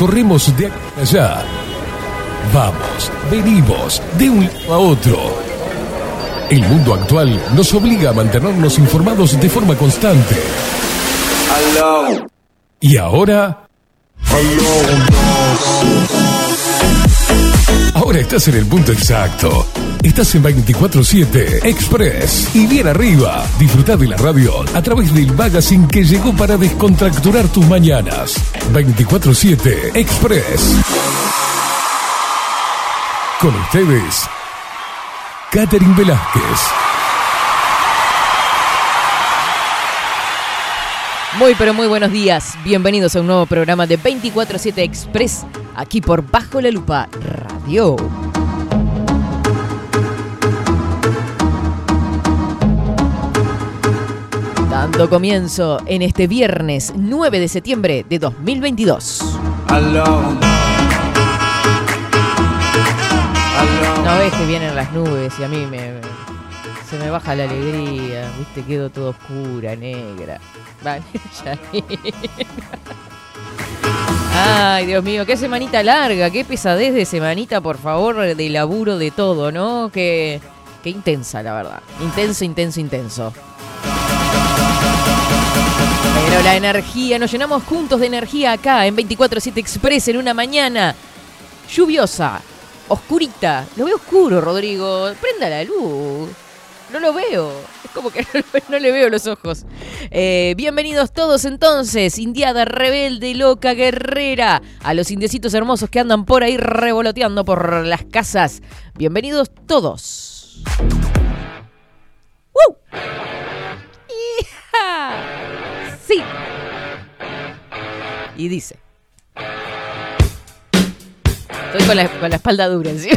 corremos de acá a allá. Vamos, venimos, de un lado a otro. El mundo actual nos obliga a mantenernos informados de forma constante. Y ahora... Ahora estás en el punto exacto. Estás en 24-7 Express. Y bien arriba, disfruta de la radio a través del magazine que llegó para descontracturar tus mañanas. 24-7 Express. Con ustedes, Catherine Velázquez. Muy pero muy buenos días. Bienvenidos a un nuevo programa de 24/7 Express aquí por Bajo la Lupa Radio. Dando comienzo en este viernes 9 de septiembre de 2022. No ves que vienen las nubes y a mí me- se me baja la alegría, viste, quedo todo oscura, negra. Va, ya Ay, Dios mío, qué semanita larga, qué pesadez de semanita, por favor, de laburo de todo, ¿no? Qué, qué intensa, la verdad. Intenso, intenso, intenso. Pero la energía, nos llenamos juntos de energía acá en 24-7 Express en una mañana lluviosa, oscurita. Lo veo oscuro, Rodrigo. Prenda la luz. No lo veo. Es como que no, le veo los ojos. Eh, bienvenidos todos entonces, Indiada, rebelde, loca, guerrera. A los indiecitos hermosos que andan por ahí revoloteando por las casas. Bienvenidos todos. ¡Woo! ¡Hija! Sí. Y dice. Estoy con la, con la espalda dura encima.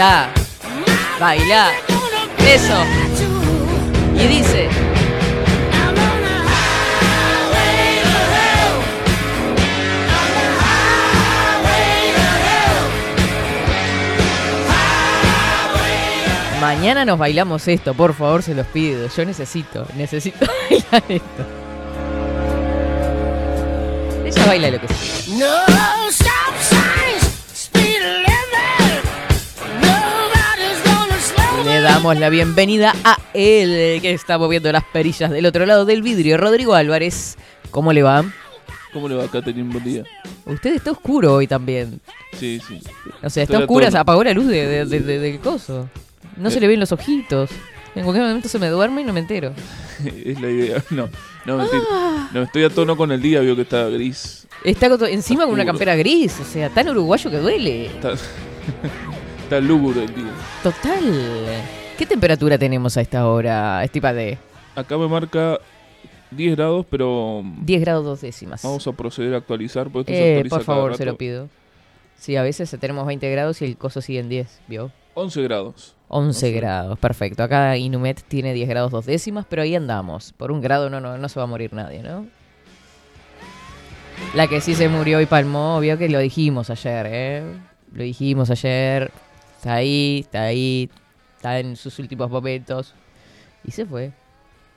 On the highway to hell. Mañana nos bailamos esto, por favor, se los pido. Yo necesito, necesito bailar esto. Ella baila lo que sea. No Le damos la bienvenida a él, que está moviendo las perillas del otro lado del vidrio. Rodrigo Álvarez, ¿cómo le va? ¿Cómo le va, Catherine? Buen día. Usted está oscuro hoy también. Sí, sí. O sea, está Estoy oscura, se apagó la luz de, de- de- de- del coso. No se Eh. le ven los ojitos. En cualquier momento se me duerme y no me entero. es la idea. No, no, mentira. Ah. No, estoy a tono con el día, vio que está gris. Está encima con una campera gris, o sea, tan uruguayo que duele. Está, está lúgubre el día. Total. ¿Qué temperatura tenemos a esta hora, estipa de Acá me marca 10 grados, pero 10 grados dos décimas? vamos a proceder a actualizar. Porque esto se Eh, actualiza por cada favor, se rato. lo pido. Sí, a veces tenemos 20 grados y el coso sigue en 10, ¿vio? 11 grados. 11 11. grados, perfecto. Acá Inumet tiene 10 grados dos décimas, pero ahí andamos. Por un grado no, no, no se va a morir nadie, ¿no? La que sí se murió y palmó, vio que lo dijimos ayer, ¿eh? Lo dijimos ayer. Está ahí, está ahí, está en sus últimos momentos. Y se fue,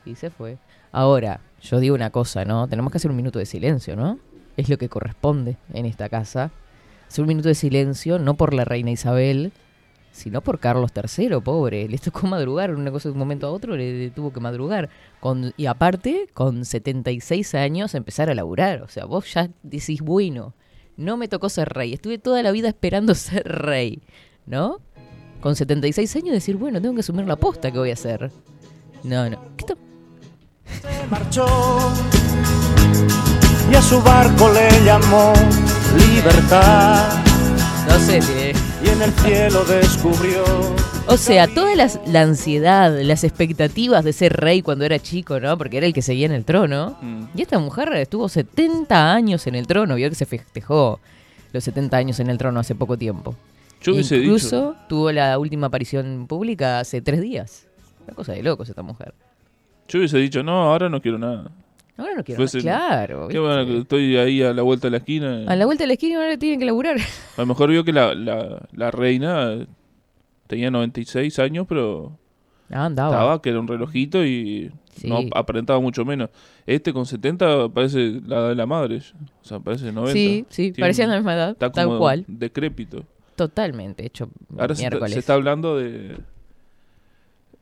y se fue. Ahora, yo digo una cosa, ¿no? Tenemos que hacer un minuto de silencio, ¿no? Es lo que corresponde en esta casa. Hacer un minuto de silencio, no por la reina Isabel, sino por Carlos III, pobre. Le tocó madrugar, una cosa de un momento a otro le, tuvo que madrugar. Con, y aparte, con 76 años, empezar a laburar. O sea, vos ya decís, bueno, no me tocó ser rey. Estuve toda la vida esperando ser rey, ¿no? Con 76 años decir, bueno, tengo que asumir la posta que voy a hacer. No, no. ¿Qué se marchó y a su barco le llamó libertad No sé si... y en el cielo descubrió O sea, toda la ansiedad, las expectativas de ser rey cuando era chico, ¿no? Porque era el que seguía en el trono. Mm. Y esta mujer estuvo 70 años en el trono. Vio que se festejó los 70 años en el trono hace poco tiempo. Yo hubiese Incluso dicho. tuvo la última aparición pública hace tres días. Una cosa de locos esta mujer. Yo hubiese dicho, no, ahora no quiero nada. Ahora no quiero más. Fuese- Claro. Qué bueno que estoy ahí a la vuelta de la esquina. A la vuelta de la esquina ahora tienen que laburar. A lo mejor vio que la, la, la reina tenía 96 años, pero Ah, andaba. estaba, que era un relojito y Sí. no aparentaba mucho menos. Este con 70 parece la de la madre. O sea, parece 90. Sí, sí, Tiene- parecían la misma edad, Está tal como cual. decrépito. Totalmente, hecho Ahora miércoles. se está hablando de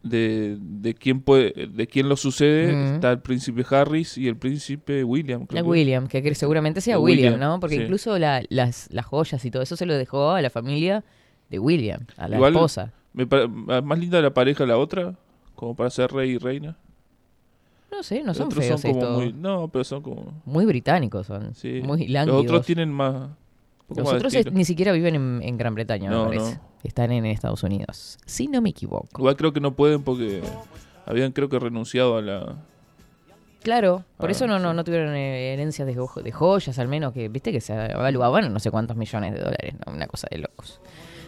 de, de quién puede de quién lo sucede está el príncipe Harris y el príncipe William creo La. William, que seguramente sea William, William, ¿no? Porque sí. incluso la- las, las joyas y todo eso se lo dejó a la familia de William, a la Igual- esposa. Me más linda la pareja la otra como para ser rey y reina No sé, no Los son feos son como muy Muy, no pero son como británicos son, sí muy los lánguidos. otros tienen más Los más de otros es- estilo. ni siquiera viven en, en Gran Bretaña, No, me parece. no. Están en Estados Unidos, si no me equivoco. igual creo que no pueden porque habían creo que renunciado a la Claro, por Ah, eso no, no, no tuvieron eh, herencias de, jo- de joyas, al menos que, viste, que se evaluaban no sé cuántos millones de dólares, ¿no? una cosa de locos.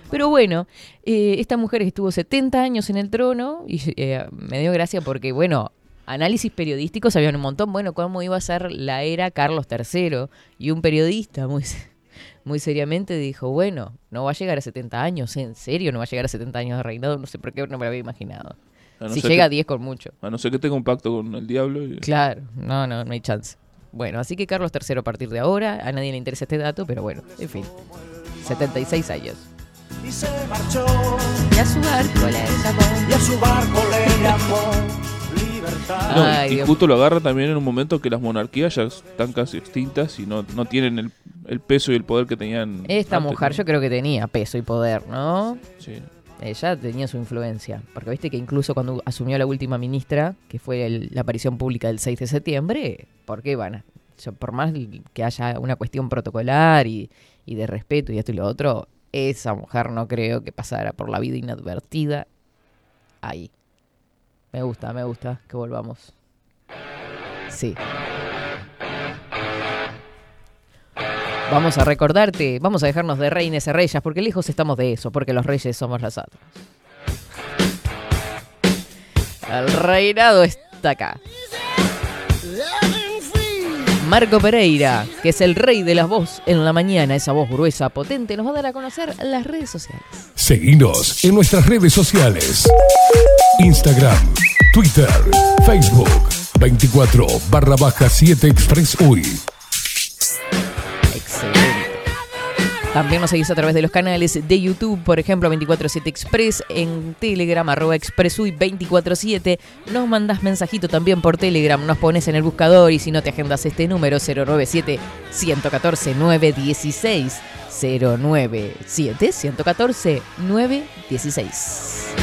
Pero bueno, eh, esta mujer estuvo 70 años en el trono y eh, me dio gracia porque, bueno, análisis periodísticos habían un montón, bueno, cómo iba a ser la era Carlos III. Y un periodista muy, muy seriamente dijo, bueno, no va a llegar a 70 años, ¿en serio? No va a llegar a 70 años de reinado, no sé por qué no me lo había imaginado. no si llega a que, 10 con mucho. a no ser que tenga un pacto con el diablo y- Claro, no, no, no hay chance. Bueno, así que Carlos III a partir de ahora, a nadie le interesa este dato, pero bueno, en fin. 76 años. y se marchó Y a su barco le llamó. y a su barco le llamó libertad. No, Ay, y Dios. justo lo agarra también en un momento que las monarquías ya están casi extintas y no, no tienen el, el peso y el poder que tenían. Esta antes, mujer ¿no? yo creo que tenía peso y poder, ¿no? Sí. Ella tenía su influencia. Porque viste que incluso cuando asumió la última ministra, que fue el- la aparición pública del 6 de septiembre, ¿por qué van a- por más que haya una cuestión protocolar y, y de respeto y esto y lo otro, esa mujer no creo que pasara por la vida inadvertida ahí. Me gusta, me gusta que volvamos. Sí. Vamos a recordarte, vamos a dejarnos de reines y reyes, porque lejos estamos de eso, porque los reyes somos nosotros. El reinado está acá. Marco Pereira, que es el rey de la voz en la mañana, esa voz gruesa, potente, nos va a dar a conocer las redes sociales. Seguinos en nuestras redes sociales. Instagram, Twitter, Facebook, 24 barra baja 7 Express. También nos seguís a través de los canales de YouTube, por ejemplo, 247 Express, en Telegram, arroba expressui 247. Nos mandás mensajito también por Telegram, nos pones en el buscador y si no te agendas este número 097 114 916 097 114 916.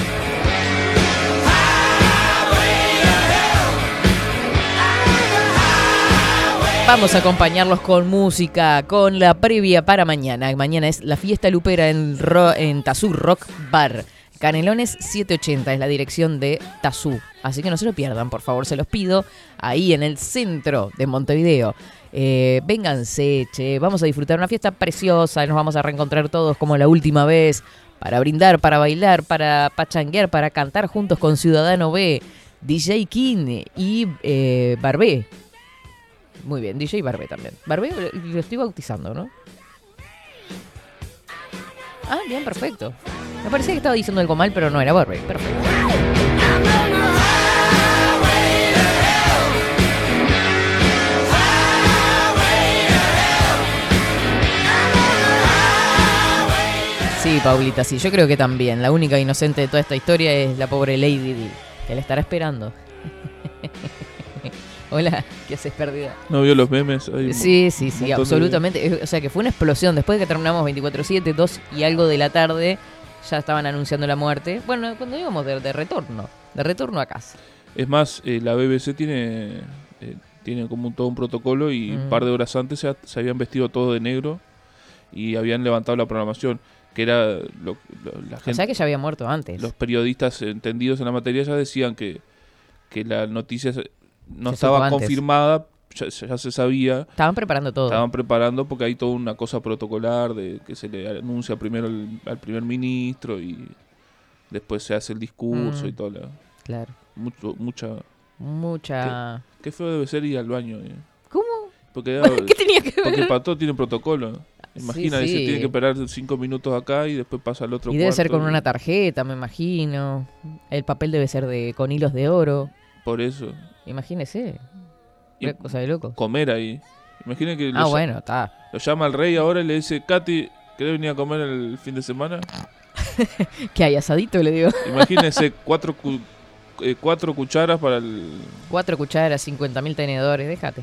Vamos a acompañarlos con música, con la previa para mañana. Mañana es la fiesta lupera en, Ro- Tazú Rock Bar. Canelones 780 es la dirección de Tazú. Así que no se lo pierdan, por favor, se los pido. Ahí en el centro de Montevideo. Eh, vénganse, che. Vamos a disfrutar una fiesta preciosa. Nos vamos a reencontrar todos como la última vez. Para brindar, para bailar, para pachanguear, para cantar juntos con Ciudadano B, DJ King y eh, Barbé. Muy bien, DJ Barbé también. Barbé lo- lo estoy bautizando, ¿no? Ah, bien, perfecto. Me parecía que estaba diciendo algo mal, pero no era Barbé. Perfecto. Sí, Paulita, sí, yo creo que también. La única inocente de toda esta historia es la pobre Lady Di, que la estará esperando. Hola, ¿qué haces perdida? ¿No vio los memes? Hay Sí, sí, sí, de- absolutamente. O sea, que fue una explosión. Después de que terminamos 24-7, 2 y algo de la tarde, ya estaban anunciando la muerte. Bueno, cuando íbamos de, de retorno, de retorno a casa. Es más, eh, la BBC tiene, eh, tiene como un- todo un protocolo y Mm. un par de horas antes se, ha- se habían vestido todo de negro y habían levantado la programación. que era lo- lo- la O gente, sea que ya había muerto antes. los periodistas entendidos en la materia ya decían que, que la noticia no Se estaba confirmada, ya, ya se sabía, Estaban preparando todo. estaban preparando porque hay toda una cosa protocolar de que se le anuncia primero al, al primer ministro y después se hace el discurso Mm. y toda la Claro. mucho, mucha Mucha. qué feo debe ser ir al baño eh. ¿Cómo? porque ¿Qué tenía que porque ver? para todo tiene protocolo imagina Sí, tiene que esperar cinco minutos acá y después pasa al otro Y debe ser con una tarjeta, me imagino. El papel debe ser de con hilos de oro. por eso Imagínese. Y Una cosa de loco. comer ahí imagina que Ah, bueno, está. lo llama el rey ahora y le dice Katy ¿querés venir a comer el fin de semana? ¿Qué hay asadito? Le digo. Imagínese cuatro, cu- eh, cuatro cucharas para el, Cuatro cucharas, 50.000 tenedores, déjate.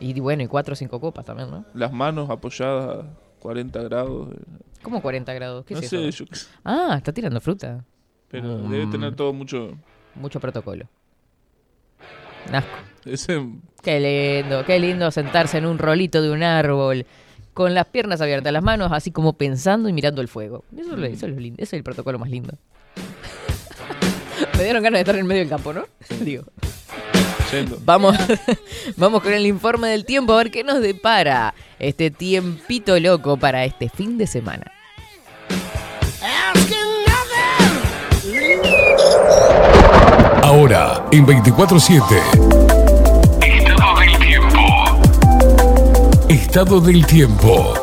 Y bueno, y cuatro o cinco copas también, ¿no? las manos apoyadas a 40 grados. eh. ¿Cómo 40 grados? ¿Qué no es sé, eso? yo Ah, está tirando fruta. pero Mm. debe tener todo mucho... Mucho protocolo. Ese, Qué lindo, qué lindo sentarse en un rolito de un árbol, con las piernas abiertas, las manos así como pensando y mirando el fuego. Eso, es lo- eso es lo lindo, ese es el protocolo más lindo. Me dieron ganas de estar en medio del campo, ¿no? Digo. yendo. Vamos, vamos con el informe del tiempo a ver qué nos depara este tiempito loco para este fin de semana. Ahora, en 24-7. Estado del tiempo. Estado del tiempo.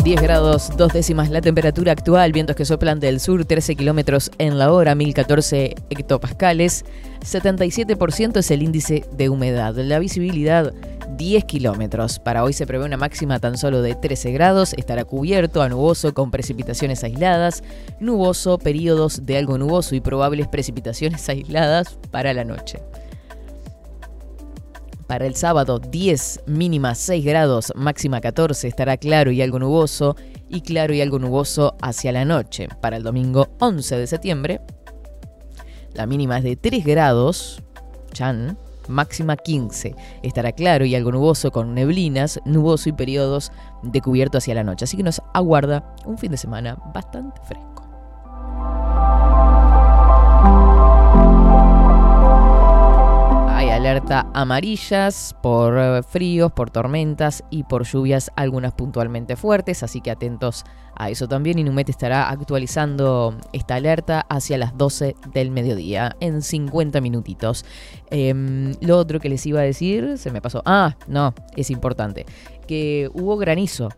grados 10 grados, dos décimas la temperatura actual, vientos que soplan del sur 13 kilómetros en la hora, 1014 hectopascales, 77% es el índice de humedad, la visibilidad 10 kilómetros. Para hoy se prevé una máxima tan solo de 13 grados, estará cubierto a nuboso con precipitaciones aisladas, nuboso, periodos de algo nuboso y probables precipitaciones aisladas para la noche. Para el sábado 10, mínima 6 grados, máxima 14, estará claro y algo nuboso, y claro y algo nuboso hacia la noche. Para el domingo 11 de septiembre, la mínima es de 3 grados, chan, máxima 15. Estará claro y algo nuboso con neblinas, nuboso y periodos de cubierto hacia la noche. Así que nos aguarda un fin de semana bastante fresco. Alerta amarillas por eh, fríos, por tormentas y por lluvias, algunas puntualmente fuertes, así que atentos a eso también. Inumet estará actualizando esta alerta hacia las 12 del mediodía, en 50 minutitos. Em, lo otro que les iba a decir, se me pasó. Ah, no, es importante. Que hubo granizo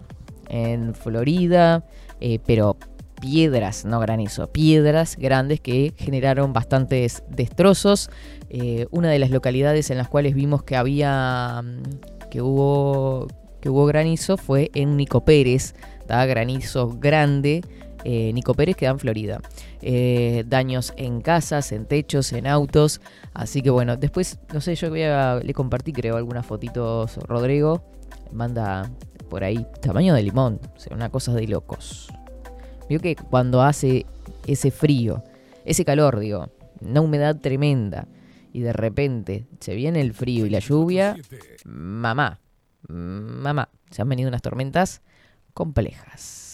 en Florida, eh, pero piedras, no granizo, piedras grandes que generaron bastantes destrozos. Eh, una de las localidades en las cuales vimos que había mm, que hubo que hubo granizo fue en Nico Pérez, ¿tá? granizo grande. Eh, Nico Pérez queda en Florida. Eh, daños en casas, en techos, en autos. Así que bueno, después, no sé, yo le compartí creo algunas fotitos Rodrigo. Manda por ahí tamaño de limón. O una cosa de locos. Vio que cuando hace ese frío, ese calor, digo, una humedad tremenda, y de repente se viene el frío y la lluvia, mamá, mamá, se han venido unas tormentas complejas.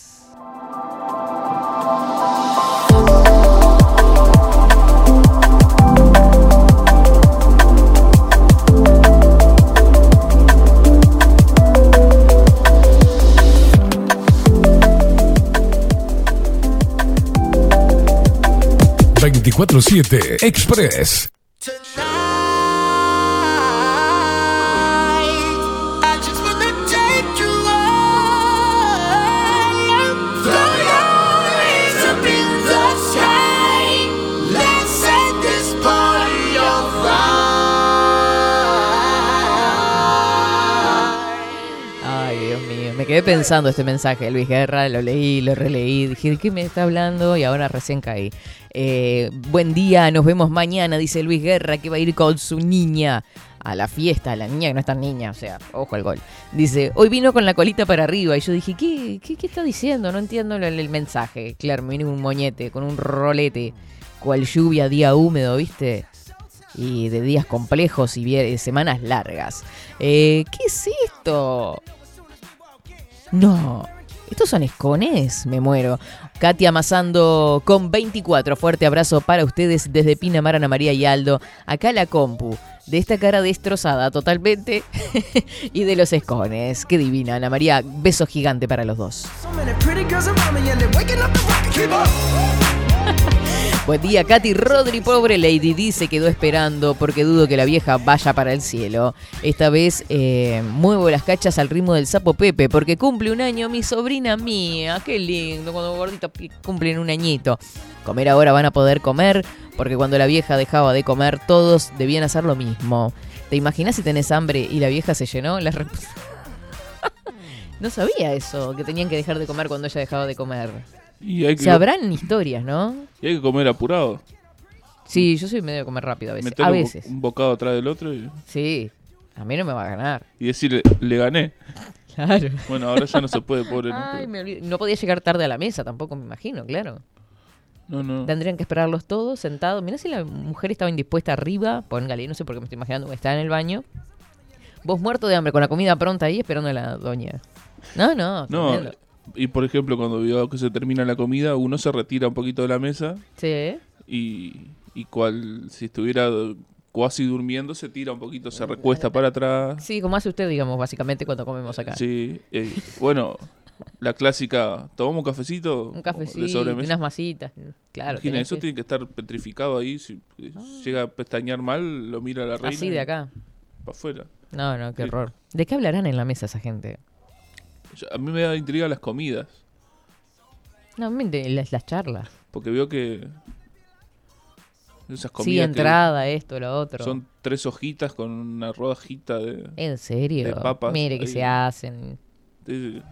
Tonight, 24-7 Express. tonight. Quedé pensando este mensaje de Luis Guerra, lo leí, lo releí, dije, ¿de qué me está hablando? Y ahora recién caí. Eh, buen día, nos vemos mañana, dice Luis Guerra, que va a ir con su niña a la fiesta, la niña que no es tan niña, o sea, ojo al gol. Dice, hoy vino con la colita para arriba, y yo dije, ¿qué, qué, qué está diciendo? No entiendo el, el mensaje. Claro, me vino un moñete, con un rolete, cual lluvia, día húmedo, ¿viste? y de días complejos y semanas largas. Eh, ¿Qué es esto? No, estos son escones, me muero. Katia amasando con 24. Fuerte abrazo para ustedes desde Pinamar, Ana María y Aldo. Acá la compu. De esta cara destrozada totalmente. y de los escones. Qué divina, Ana María. Beso gigante para los dos. Buen día, Katy Rodri, pobre Lady D se quedó esperando porque dudo que la vieja vaya para el cielo. Esta vez eh, muevo las cachas al ritmo del sapo Pepe porque cumple un año mi sobrina mía. Qué lindo cuando gorditos pi- cumplen un añito. Comer ahora van a poder comer porque cuando la vieja dejaba de comer todos debían hacer lo mismo. ¿Te imaginas si tenés hambre y la vieja se llenó? La no sabía eso, que tenían que dejar de comer cuando ella dejaba de comer. Y hay que, Se habrán historias, ¿no? y hay que comer apurado. Sí, yo soy medio de comer rápido a veces. Meter A un bo- veces. un bocado atrás del otro y, Sí. A mí no me va a ganar. y decir, le gané. Claro. Bueno, ahora ya no se puede, pobre. ¿no? Ay, Pero- me. No podía llegar tarde a la mesa tampoco, me imagino, claro. No, no. Tendrían que esperarlos todos sentados. Mirá si la mujer estaba indispuesta arriba. Póngale, no sé por qué me estoy imaginando que está en el baño. Vos muerto de hambre con la comida pronta ahí esperando a la doña. No, no. No, tremendo. Y por ejemplo, cuando veo que se termina la comida, uno se retira un poquito de la mesa Sí. y, y cual si estuviera cuasi durmiendo, se tira un poquito, se recuesta para atrás. Sí, como hace usted, digamos, básicamente cuando comemos acá. Sí, eh, bueno, la clásica, ¿tomamos un cafecito? Un cafecito, unas masitas. Claro. Imagina, eso que- tiene que estar petrificado ahí. Si eh, llega a pestañear mal, lo mira la reina. Así de acá. Para afuera. No, no, qué Sí. horror. ¿De qué hablarán en la mesa esa gente? Yo- A mí me da intriga las comidas. No, me de las, las charlas. Porque veo que. Esas Sí, comidas que entrada, esto, lo otro. son tres hojitas con una rodajita de. ¿En serio? de papas Mire que ahí. se hacen. de-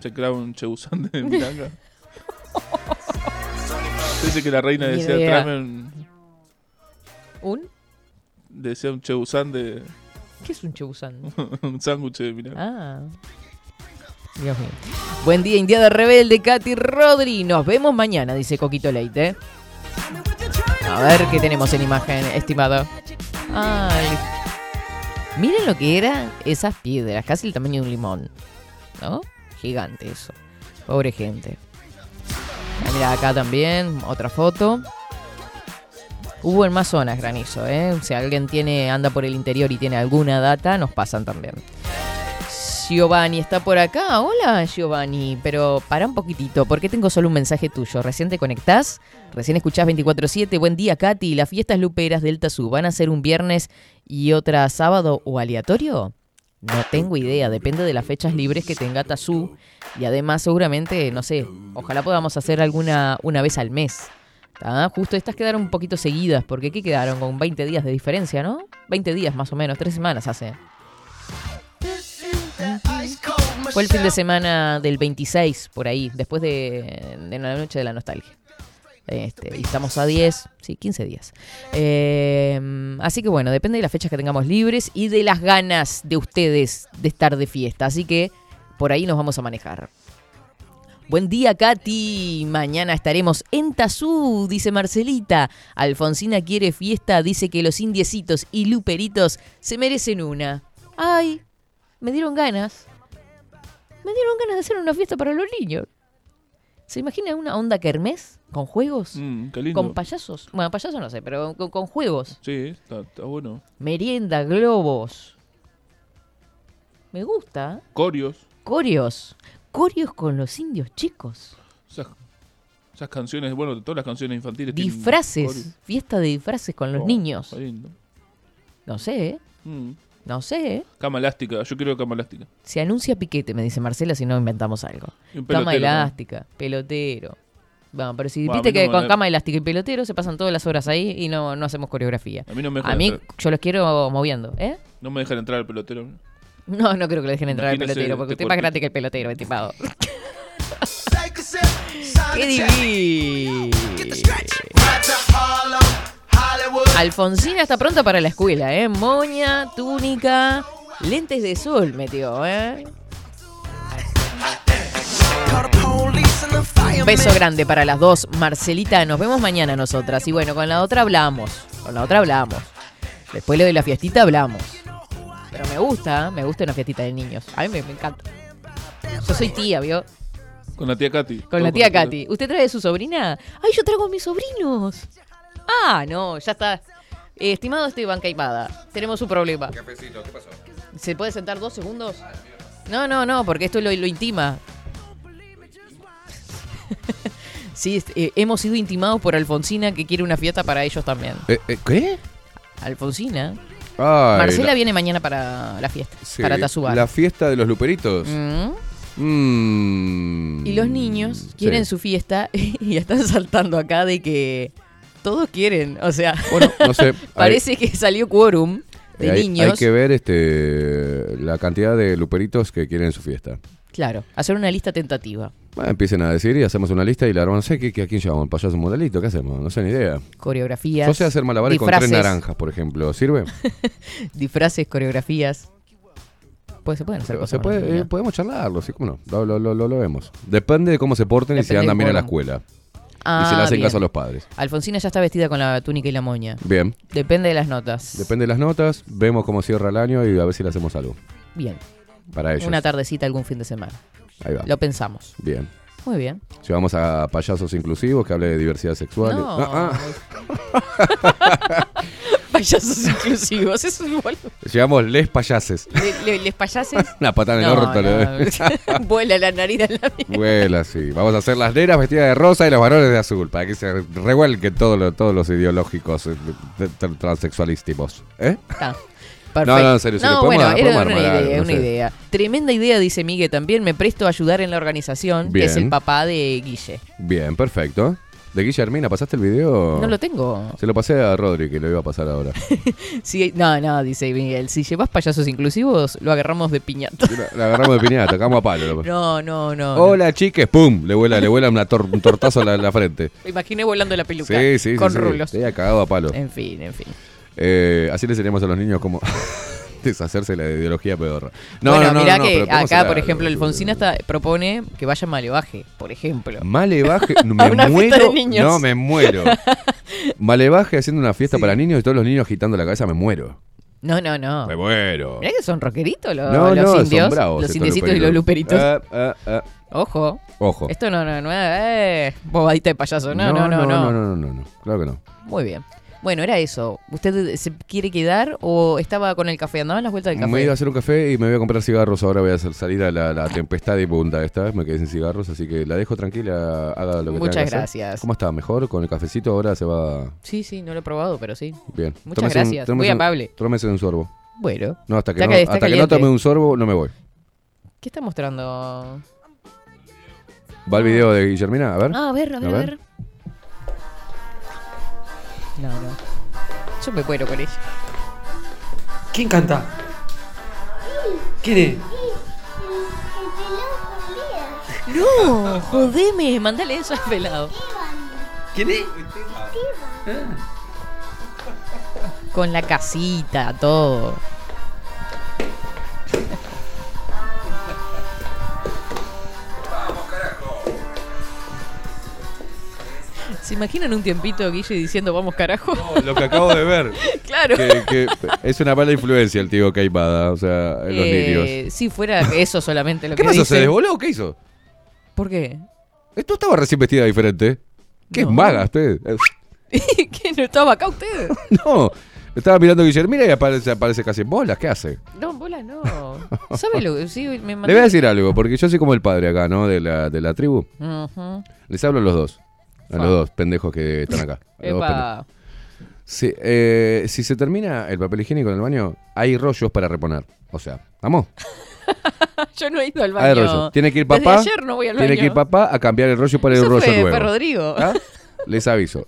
se clava un chebusán de milanga. Dice que la reina Ni idea. tráeme un, ¿Un? decía un chebusán de. ¿Qué es un chebusán? un sándwich de milanga. ah. Buen día, Indiada Rebelde, Katy Rodri. Nos vemos mañana, dice Coquito Leite. A ver qué tenemos en imagen, estimado. Ay. Miren lo que eran esas piedras, casi el tamaño de un limón. ¿No? Gigante eso. Pobre gente. Ah, Mira, acá también, otra foto. Hubo en más zonas granizo, ¿eh? Si alguien tiene, anda por el interior y tiene alguna data, nos pasan también. Giovanni está por acá. Hola, Giovanni. Pero para un poquitito, porque tengo solo un mensaje tuyo. Recién te conectás, recién escuchás 24-7. Buen día, Katy. ¿Las fiestas luperas del Tazú van a ser un viernes y otra sábado o aleatorio? No tengo idea, depende de las fechas libres que tenga Tazú. Y además, seguramente, no sé, ojalá podamos hacer alguna una vez al mes. Justo estas quedaron un poquito seguidas, porque ¿qué quedaron? Con 20 días de diferencia, ¿no? 20 días más o menos, 3 semanas hace. Fue el fin de semana del 26, por ahí, después de, la noche de la nostalgia. Este, y estamos a 10, sí, 15 días. Eh, así que bueno, depende de las fechas que tengamos libres y de las ganas de ustedes de estar de fiesta. Así que por ahí nos vamos a manejar. Buen día, Katy. Mañana estaremos en Tazú, dice Marcelita. Alfonsina quiere fiesta, dice que los indiecitos y luperitos se merecen una. Ay, me dieron ganas. Me dieron ganas de hacer una fiesta para los niños. ¿Se imagina una onda kermés? ¿Con juegos? Mm, qué lindo. ¿Con payasos? Bueno, payasos no sé, pero con, con juegos. sí, está, está bueno. Merienda, globos. Me gusta. Corios. Corios. Corios con los indios chicos. Esas, esas canciones, bueno, todas las canciones infantiles. Disfraces. Fiesta de disfraces con los Oh, niños. lindo. No sé, ¿eh? Mm. No sé, ¿eh? Cama elástica, yo quiero cama elástica. Se anuncia piquete, me dice Marcela, si no inventamos algo. Y un Cama pelotero, ¿no? elástica, pelotero. Bueno, pero si Bueno, a viste mí que no con me- cama elástica y pelotero se pasan todas las horas ahí y no, no hacemos coreografía. A mí no me A dejan mí, entrar. yo los quiero moviendo, ¿eh? No me dejan entrar al pelotero. No, no creo que le dejen entrar al pelotero, porque usted es más grande que el pelotero, estimado. A ¡Qué divino! Alfonsina está pronta para la escuela, ¿eh? Moña, túnica, lentes de sol metió, ¿eh? Firemen. Beso grande para las dos. Marcelita, nos vemos mañana nosotras. Y bueno, con la otra hablamos. Con la otra hablamos. Después lo de la fiestita hablamos. Pero me gusta, me gusta una fiestita de niños. A mí me, me encanta. Yo soy tía, ¿vio? Con la tía Katy. Con la tía con la Katy. ¿Usted trae su sobrina? ¡Ay, yo traigo a mis sobrinos! Ah, no, ya está. Eh, estimado Esteban Caimada, tenemos un problema. ¿Se puede sentar dos segundos? No, no, no, porque esto lo, lo intima. sí, eh, hemos sido intimados por Alfonsina que quiere una fiesta para ellos también. Eh, eh, ¿Qué? Alfonsina. Ay, Marcela la- viene mañana para la fiesta, sí, para Tazubar. La fiesta de los luperitos. Mm. Mm. Y los niños quieren Sí. su fiesta y están saltando acá de que todos quieren. O sea, Bueno, no sé. hay- parece que salió quórum de eh, hay, niños. hay que ver este la cantidad de luperitos que quieren su fiesta. Claro, hacer una lista tentativa. Bueno, empiecen a decir y hacemos una lista y la armamos. No sé ¿qué, qué- a quién llevamos, el payaso muralito, ¿qué hacemos? No sé ni idea. Coreografías. Yo sé hacer malabares con tres naranjas, por ejemplo. ¿Sirve? Disfraces, coreografías. Pues se pueden hacer cosas. Se puede, eh, podemos charlarlo, sí, cómo no. Lo, lo, lo, vemos. Depende de cómo se porten y si andan bien a la escuela. Ah, y si le hacen bien. caso a los padres. Alfonsina ya está vestida con la túnica y la moña. Bien. Depende de las notas. Depende de las notas, vemos cómo cierra el año y a ver si le hacemos algo. Bien. Para ellos. Una tardecita algún fin de semana. Ahí va. Lo pensamos. Bien. Muy bien. Llevamos a payasos inclusivos que hable de diversidad sexual. No. Ah, Payasos inclusivos. Eso es igual. Llevamos les payases. Le- le- ¿Les payases? Una patada en el No, orto. no. Vuela la nariz de la. Vuela, sí. Vamos a hacer las nenas vestidas de rosa y los varones de azul, para que se revuelquen todos los, todos los ideológicos eh, transexualístimos. ¿Eh? Está. No, Perfecto. no, en serio, No, podemos- bueno, era una armar idea, no una sé. idea. Tremenda idea, dice Miguel también. Me presto a ayudar en la organización, que es Bien. el papá de Guille. Bien, perfecto. De Guillermina, ¿pasaste el video? No lo tengo. Se lo pasé a Rodri, que lo iba a pasar ahora. Sí, no, no, dice Miguel. Si llevas payasos inclusivos, lo agarramos de piñata. La, la agarramos de piñata, cagamos a palo. No, no, no. Hola, chiques, pum, le vuela, le vuela una tor- un tortazo a la, la frente. Me imaginé volando la peluca. Sí, sí, sí. Con sí. rulos. Te había cagado a palo. En fin, en fin. Eh, así le enseñamos a los niños cómo deshacerse la ideología pedorra. bueno, mirá que pero podemos acá, por ejemplo, Alfonsina está, propone que vaya Malevaje, por ejemplo. Malevaje, me una fiesta muero. de niños. No, me muero. Malevaje haciendo una fiesta para niños y todos los niños agitando la cabeza, me muero. No, no, no. Me muero. Mirá que son rockeritos los, No, los no, indios. son bravos. los indiecitos y los luperitos. Eh, eh, eh. Ojo. Ojo. Esto no, no, no es eh, bobadita de payaso. No, no, no, no. no, no, no, no, no. Claro que no. Muy bien. Bueno, era eso. ¿Usted se quiere quedar o estaba con el café? ¿Andaba en las vueltas del café? Me iba a hacer un café y me voy a comprar cigarros. Ahora voy a hacer salir a la, la tempestad y punta esta vez. Me quedé sin cigarros, así que la dejo tranquila. Haga lo que Muchas tenga que hacer. gracias. ¿Cómo está? ¿Mejor? Con el cafecito ahora se va Sí, sí, no lo he probado, pero sí. bien. Muchas Tómese gracias. Muy un- amable. Tómese un sorbo. Bueno. No, hasta que, no, está hasta que no caliente. tome un sorbo, no me voy. ¿Qué está mostrando? Va el video de Guillermina, a ver. Ah, a ver, a ver, A a ver. No, no. Yo me muero con ella. ¿Quién canta? ¿Quién es? No, jodeme, mandale eso al pelado. ¿Quién es? Con la casita, todo. ¿Se imaginan un tiempito Guille diciendo vamos carajo? Lo que acabo de ver. claro. que, que es una mala influencia el tío Caimada, o sea, en los niños. Eh, Si fuera eso solamente lo ¿Qué que pasó? dice. ¿Se desvoló o qué hizo? ¿Por qué? Esto estaba recién vestida diferente. ¿Qué No. es maga usted? ¿Que no estaba acá usted? No, estaba mirando a Guillermina y aparece, aparece casi en bolas. ¿Qué hace? No, bola no. ¿Sabe lo que sí? Me mandó- Le voy a decir algo, porque yo soy como el padre acá, ¿no? De la, de la tribu. Les hablo a los dos. A los dos pendejos que están acá. A los dos pendejos. Epa. Sí, eh, si se termina el papel higiénico en el baño, hay rollos para reponer. O sea, ¿vamos? Yo no he ido al Hay baño. Tiene que ir Desde papá. ayer no voy al Tiene baño. que ir papá a cambiar el rollo por el Eso rollo fue, nuevo. fue Rodrigo. ¿Ah? Les aviso.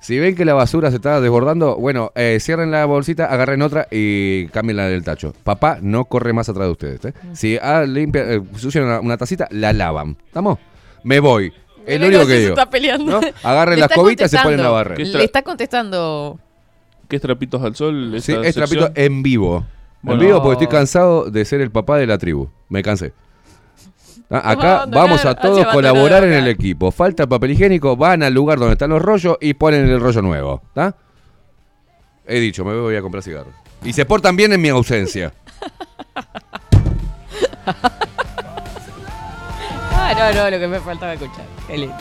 Si ven que la basura se está desbordando, bueno, eh, cierren la bolsita, agarren otra y cambien la del tacho. Papá no corre más atrás de ustedes. ¿eh? Si ah, limpia, eh, sucian una, una tacita, la lavan. ¿Estamos? Me voy. Es lo único que digo. está peleando. ¿No? Agarren las cobitas y se ponen a barrer. ¿Qué Le está contestando. ¿Qué es trapitos al sol? Sí, es trapito sección? en vivo. Bueno. en vivo porque estoy cansado de ser el papá de la tribu. Me cansé. Ah, Acá vamos a todos colaborar en el equipo. Falta papel higiénico, van al lugar donde están los rollos y ponen el rollo nuevo. ¿Está? He dicho, me voy a comprar cigarros. Y se portan bien en mi ausencia. Ah, no, no, lo que me faltaba escuchar. Qué lindo.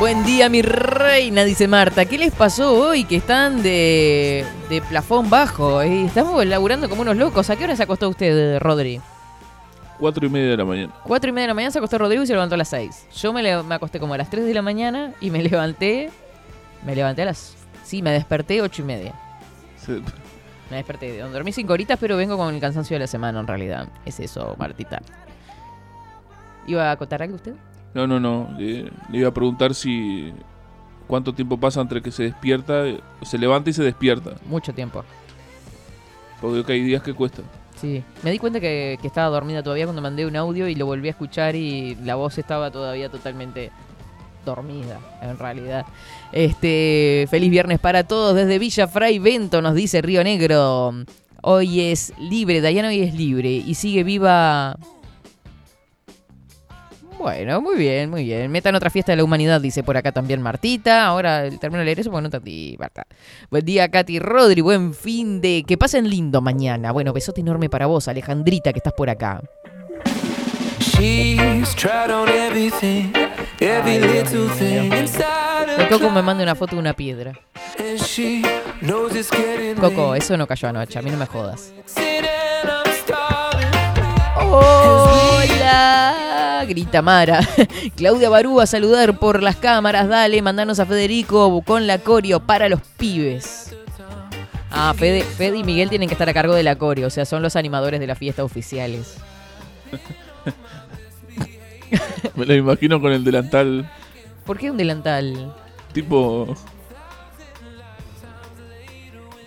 Buen día, mi reina, dice Marta. ¿Qué les pasó hoy que están de, de plafón bajo? Eh, Estamos laburando como unos locos. ¿A qué hora se acostó usted, Rodri? Cuatro y media de la mañana. Cuatro y media de la mañana se acostó Rodrigo y se levantó a las seis. Yo me, le- me acosté como a las 3 de la mañana y me levanté. Me levanté a las. Sí, me desperté ocho y media. Me desperté. Dormí cinco horitas, pero vengo con el cansancio de la semana en realidad. Es eso, Martita. ¿Iba a contar algo usted? No, no, no. Le, le iba a preguntar si. ¿Cuánto tiempo pasa entre que se despierta, se levanta y se despierta? Mucho tiempo. Porque hay días que cuesta. Sí. Me di cuenta que, que estaba dormida todavía cuando mandé un audio y lo volví a escuchar y la voz estaba todavía totalmente dormida, en realidad. Este, feliz viernes para todos desde Villa Fray Vento, nos dice Río Negro. Hoy es libre, Dayana hoy es libre y sigue viva. Bueno, muy bien, muy bien. Metan otra fiesta de la humanidad, dice por acá también Martita. Ahora termino de leer eso porque no. Buen día, Katy Rodri. Buen fin de. Que pasen lindo mañana. Bueno, besote enorme para vos, Alejandrita, que estás por acá. She's everything, every little thing inside Coco me manda una foto de una piedra. and she knows it's getting Coco, eso no cayó anoche, a mí no me jodas. Sitting, I'm starving. ¡Hola! Grita Mara. Claudia Barú a saludar por las cámaras. Dale, mandanos a Federico con la coreo para los pibes. Ah, Fede, Fede y Miguel tienen que estar a cargo de la coreo, o sea, son los animadores de la fiesta oficiales. Me lo imagino con el delantal ¿Por qué un delantal? tipo.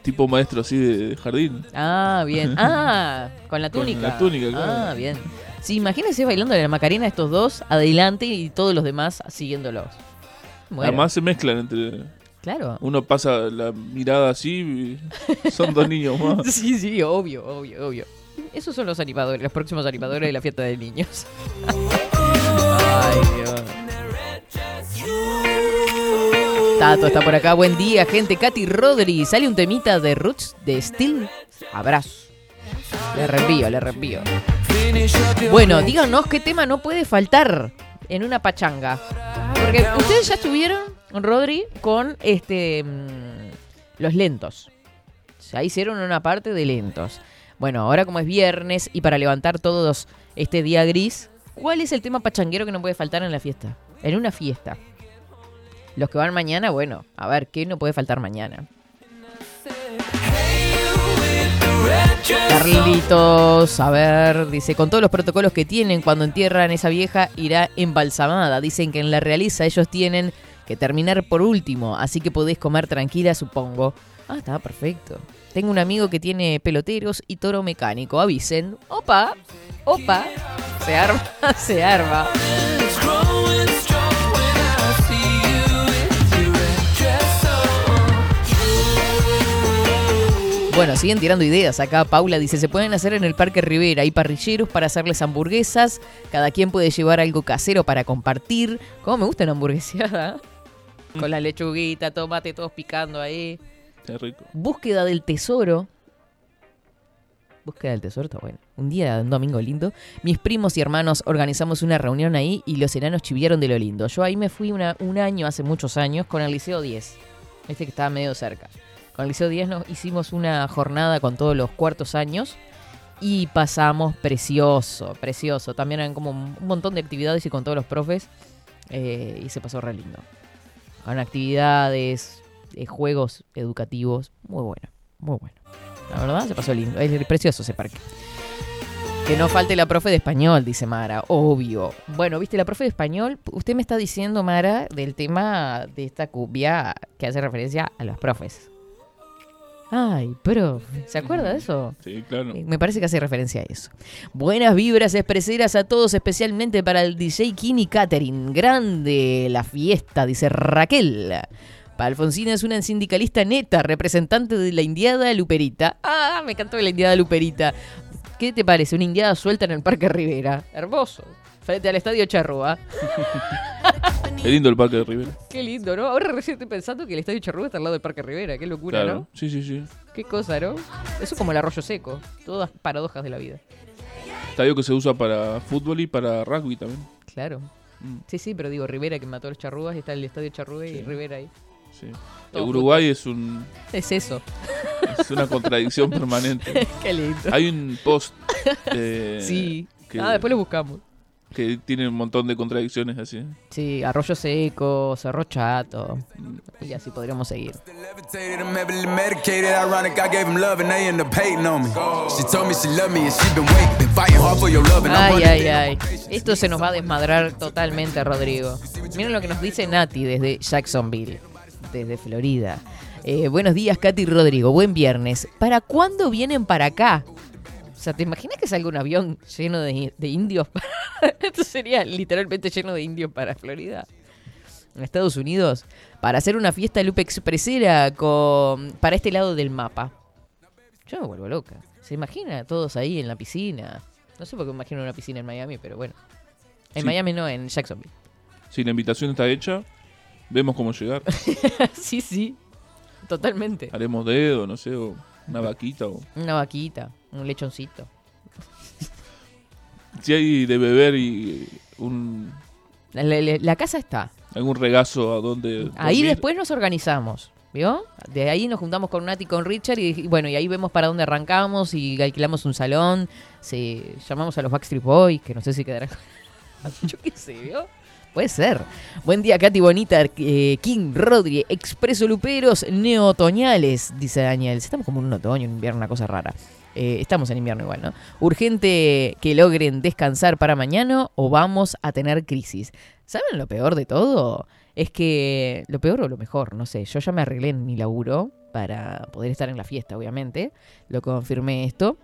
Tipo maestro así de jardín. Ah, bien. Ah, con la Con túnica. la túnica, claro. Ah, bien. Sí, imagínense bailando la Macarena estos dos adelante y todos los demás siguiéndolos. Muero. Además se mezclan entre. Claro. Uno pasa la mirada así y son dos niños más. Sí, sí, obvio, obvio, obvio. Esos son los animadores, los próximos animadores de la fiesta de niños. Tato está por acá, buen día, gente. Katy Rodri, sale un temita de Roots de Steel. Abrazo. Le reenvío, le reenvío. Bueno, díganos qué tema no puede faltar en una pachanga. Porque ustedes ya estuvieron, Rodri, con este mm, los lentos. Ya hicieron una parte de lentos. Bueno, ahora como es viernes y para levantar todos este día gris, ¿cuál es el tema pachanguero que no puede faltar en la fiesta? En una fiesta. Los que van mañana, bueno, a ver, ¿qué no puede faltar mañana? Carlitos, a ver, dice, con todos los protocolos que tienen cuando entierran esa vieja irá embalsamada. Dicen que en la realiza ellos tienen que terminar por último, así que podés comer tranquila, supongo. Ah, está perfecto. Tengo un amigo que tiene peloteros y toro mecánico. Avisen. Opa, opa. Se arma, se arma. Bueno, siguen tirando ideas. Acá Paula dice, se pueden hacer en el Parque Rivera. Hay parrilleros para hacerles hamburguesas. Cada quien puede llevar algo casero para compartir. ¿Cómo me gusta una hamburgueseada? Con la lechuguita, tomate, todos picando ahí. Qué rico. Búsqueda del tesoro. Búsqueda del tesoro está bueno. Un día, un domingo lindo. Mis primos y hermanos organizamos una reunión ahí y los enanos chivieron de lo lindo. Yo ahí me fui un año, hace muchos años, con el Liceo 10. Este que estaba medio cerca. Con el Liceo 10 nos hicimos una jornada con todos los cuartos años y pasamos precioso, precioso. También eran como un montón de actividades y con todos los profes eh, y se pasó re lindo. Con actividades, eh, juegos educativos, muy bueno, muy bueno. La verdad se pasó lindo, es precioso ese parque. Que no falte la profe de español, dice Mara, obvio. Bueno, viste, la profe de español, usted me está diciendo, Mara, del tema de esta cumbia que hace referencia a los profes. Ay, profe, ¿se acuerda de eso? Sí, claro. Me parece que hace referencia a eso. Buenas vibras expreseras a todos, especialmente para el DJ Kini Catering. Grande la fiesta, dice Raquel. Para Alfonsina es una sindicalista neta, representante de la indiada Luperita. Ah, me encantó la indiada Luperita. ¿Qué te parece? Una indiada suelta en el Parque Rivera. Hermoso. Frente al Estadio Charrúa. Es lindo el parque de Rivera. Qué lindo, ¿no? Ahora recién estoy pensando que el Estadio Charrúa está al lado del Parque Rivera. Qué locura, Claro. ¿no? Sí, sí, sí. Qué cosa, ¿no? Eso es como el arroyo seco. Todas paradojas de la vida. Estadio que se usa para fútbol y para rugby también. Claro. Mm. Sí, sí, pero digo, Rivera que mató a los charrúas y está el Estadio Charrúa y. Rivera ahí. Sí. Uruguay es un Es eso. es una contradicción permanente. Qué lindo. Hay un post eh, sí. que, Ah, después lo buscamos. que tiene un montón de contradicciones así. Sí, Arroyo Seco, Cerro Chato. Y así podríamos seguir. Ay, ay, ay. Esto se nos va a desmadrar totalmente, Rodrigo. Miren lo que nos dice Nati desde Jacksonville, desde Florida. Eh, buenos días, Katy y Rodrigo. Buen viernes. ¿Para cuándo vienen para acá? O sea, ¿te imaginas que salga un avión lleno de, de indios? Esto sería literalmente lleno de indios para Florida. En Estados Unidos. Para hacer una fiesta Lupe Expresera con, para este lado del mapa. Yo me vuelvo loca. ¿Se imagina todos ahí en la piscina? No sé por qué me imagino una piscina en Miami, pero bueno. En Sí. Miami no, en Jacksonville. Si la invitación está hecha, vemos cómo llegar. sí, sí. Totalmente. Haremos dedo, no sé, o una vaquita o Una vaquita, un lechoncito. si hay de beber y un La, la- la casa está. algún regazo a donde Ahí dormir. después nos organizamos. ¿Vio? De ahí nos juntamos con Nati y con Richard y, y bueno, y ahí vemos para dónde arrancamos y alquilamos un salón. Se, llamamos a los Backstreet Boys, que no sé si quedarán. Yo qué sé, ¿vio? Puede ser. Buen día, Katy Bonita, eh, King, Rodri, Expreso Luperos, Neotoñales, dice Daniel. Estamos como en un otoño, un invierno, una cosa rara. Eh, estamos en invierno igual, ¿no? Urgente que logren descansar para mañana o vamos a tener crisis. ¿Saben lo peor de todo? Es que lo peor o lo mejor, no sé. Yo ya me arreglé en mi laburo para poder estar en la fiesta, obviamente. Lo confirmé esto.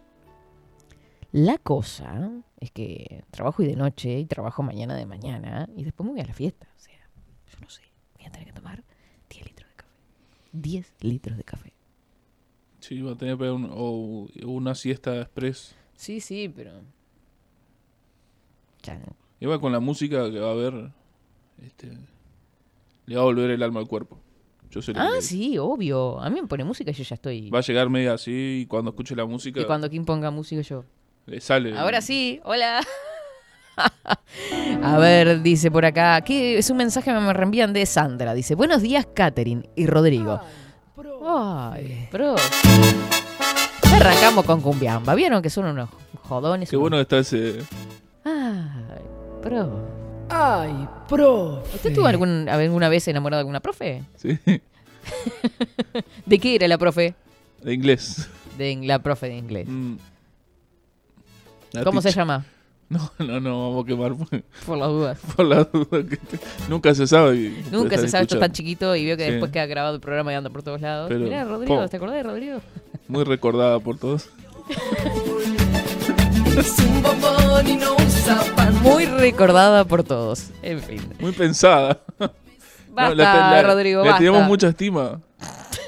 La cosa es que trabajo y de noche y trabajo mañana de mañana y después me voy a la fiesta. O sea, yo no sé, voy a tener que tomar 10 litros de café. 10 litros de café. Sí, va a tener que pegar un- o una siesta express. Sí, sí, pero... Ya no. Igual con la música que va a haber, este, le va a volver el alma al cuerpo. Yo sé Ah, sí, obvio. A mí me pone música y yo ya estoy... Va a llegar media así y cuando escuche la música Y cuando Kim ponga música yo... le sale. Ahora sí, hola. A ver, dice por acá, que es un mensaje que me reenvían de Sandra. Dice, buenos días, Katherine y Rodrigo. Ay, bro. Arrancamos con Cumbiamba. ¿Vieron que son unos jodones? Qué bueno que está ese. Ay, bro. Ay, profe. ¿Usted estuvo algún- alguna vez enamorado de alguna profe? Sí, ¿De qué era la profe? de inglés. De la profe de inglés. Mm. La ¿Cómo se llama? No, no, no, vamos a quemar por, Por las dudas. por la duda que te- nunca se sabe. Nunca se sabe, esto es tan chiquito y veo que Sí. después queda grabado el programa y anda por todos lados. Pero, Mirá, Rodrigo, po. ¿te acordás de Rodrigo? Muy recordada por todos. Muy recordada por todos. En fin. Muy pensada. Basta, No, la- la- Rodrigo, Le basta. teníamos mucha estima.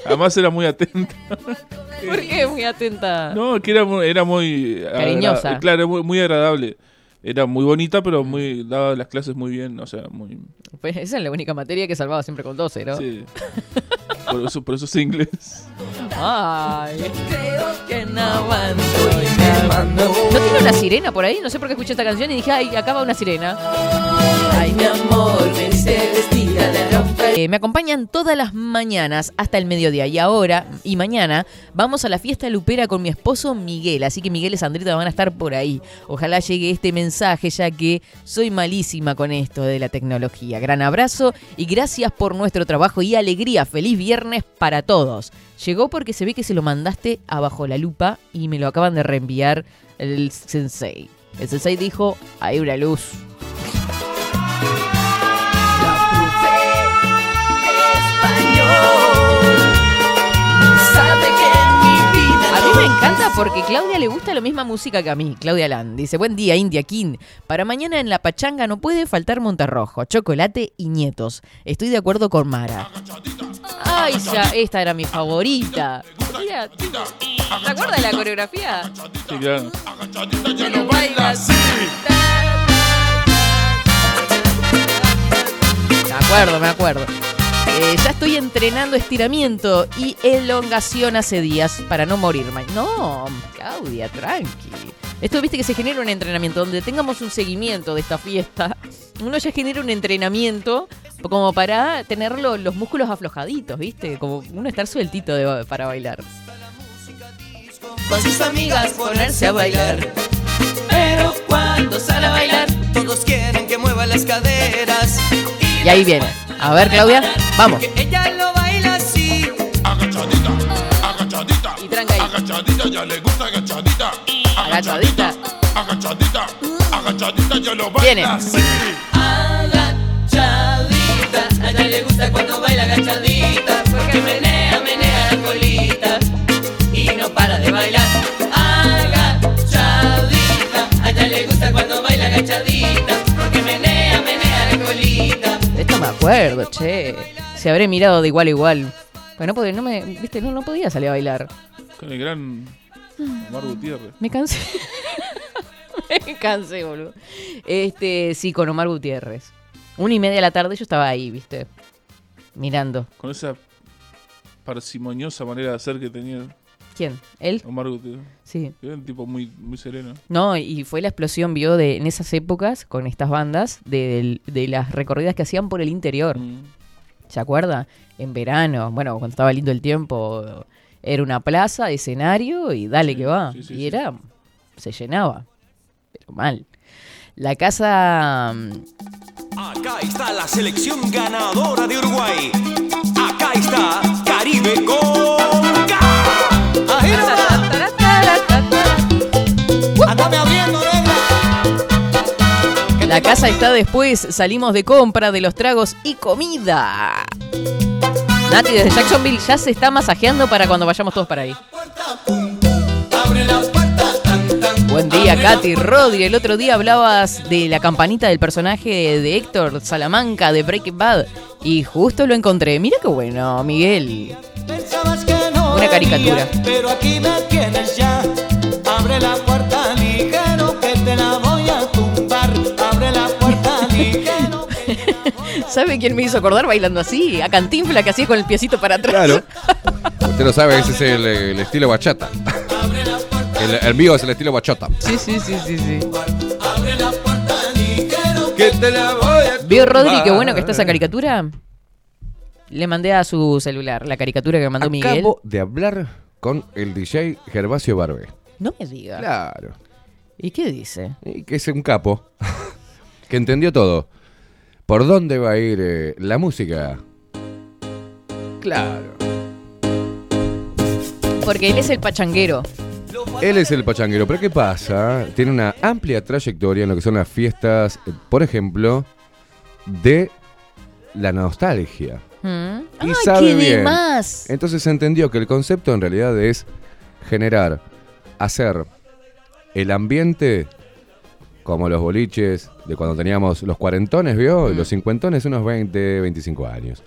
Además era muy atenta. ¿Por qué? Muy atenta. No, que era muy... Era muy Cariñosa. agra- Claro, muy, muy agradable. Era muy bonita, pero muy daba las clases muy bien. O sea, muy... Pues esa es la única materia que salvaba siempre con 12, ¿no? Sí. Por eso, por eso es inglés. Ay, creo que no aguanto y me mando. ¿No tiene una sirena por ahí? No sé por qué escuché esta canción y dije, ay, acá va una sirena. Ay, mi amor, me Eh, me acompañan todas las mañanas hasta el mediodía. Y ahora y mañana vamos a la fiesta lupera con mi esposo Miguel. Así que Miguel y Sandrita van a estar por ahí. Ojalá llegue este mensaje, ya que soy malísima con esto de la tecnología. Gran abrazo y gracias por nuestro trabajo y alegría. Feliz viernes para todos. Llegó porque se ve que se lo mandaste abajo la lupa y me lo acaban de reenviar el sensei. El sensei dijo, hay una luz. A mí me encanta porque Claudia le gusta la misma música que a mí. Claudia Land dice, buen día India King. Para mañana en la pachanga no puede faltar Monterrojo, chocolate y nietos. Estoy de acuerdo con Mara. Ay, ya, esta era mi favorita. Mira, ¿te acuerdas de la coreografía? Sí, claro. Lo baila así. Me acuerdo, me acuerdo. Eh, ya estoy entrenando estiramiento y elongación hace días para no morirme. No, Claudia, tranqui. Esto viste que se genera un entrenamiento donde tengamos un seguimiento de esta fiesta. Uno ya genera un entrenamiento como para tener lo- los músculos aflojaditos, ¿viste? Como uno estar sueltito de- para bailar. Con sus amigas ponerse a bailar. Pero cuando sale a bailar, todos quieren que mueva las caderas. Y ahí viene. A ver, Claudia, vamos. Ella lo baila así. Y tranca ahí. Agachadita, ya le gusta agachadita. Agachadita. Agachadita, agachadita, ya lo baila Viene. así. Agachadita, a ella le gusta cuando baila agachadita. Porque menea, menea acuerdo, che. Se habré mirado de igual a igual. Pero no podía, no me, viste, no, no podía salir a bailar. Con el gran Omar Gutiérrez. Me cansé. me cansé, boludo. Este, sí, con Omar Gutiérrez. Una y media de la tarde yo estaba ahí, viste. Mirando. Con esa parsimoniosa manera de hacer que tenía ¿Quién? ¿Él? Omar Gutiérrez. Sí. Era un tipo muy, muy sereno. No, y fue la explosión, vio, de en esas épocas, con estas bandas, de, de las recorridas que hacían por el interior. Mm. ¿Se acuerda? En verano, bueno, cuando estaba lindo el tiempo, era una plaza, escenario y dale Sí, que va. sí, sí, y sí. era, se llenaba, pero mal. La casa, mm, Acá está la selección ganadora de Uruguay. Acá está Caribe con la casa está después, salimos de compra de los tragos y comida. Nati desde Jacksonville ya se está masajeando para cuando vayamos todos para ahí. Buen día, Katy Rodri. El otro día hablabas de la campanita del personaje de Héctor Salamanca de Breaking Bad. Y justo lo encontré. Mira qué bueno, Miguel. Pensabas que Una caricatura. pero aquí me tienes ya. Abre la puerta ligero que te la voy a tumbar. Abre la puerta ligero. ¿Sabe quién me hizo acordar bailando así? A Cantinfla que hacía con el piecito para atrás. Claro. Usted lo sabe, ese es el, el estilo bachata. El, el mío es el estilo bachata. Sí, sí, sí, sí, sí. Abre la puerta ligero. Que te la voy a ¿Vio Rodri qué bueno que está esa caricatura? Le mandé a su celular la caricatura que me mandó Miguel. Acabo de hablar con el DJ Gervasio Barbe. No me diga. Claro. ¿Y qué dice? Y que es un capo. que entendió todo. ¿Por dónde va a ir eh, la música? Claro. Porque él es el pachanguero. Él es el pachanguero, pero ¿qué pasa? Tiene una amplia trayectoria en lo que son las fiestas, eh, por ejemplo, de la nostalgia. ¿Mm? Y ¡Ay, sabe bien. demás! Entonces entendió que el concepto en realidad es generar, hacer el ambiente como los boliches de cuando teníamos los cuarentones, ¿vio? Y los cincuentones, unos 20, 25 años.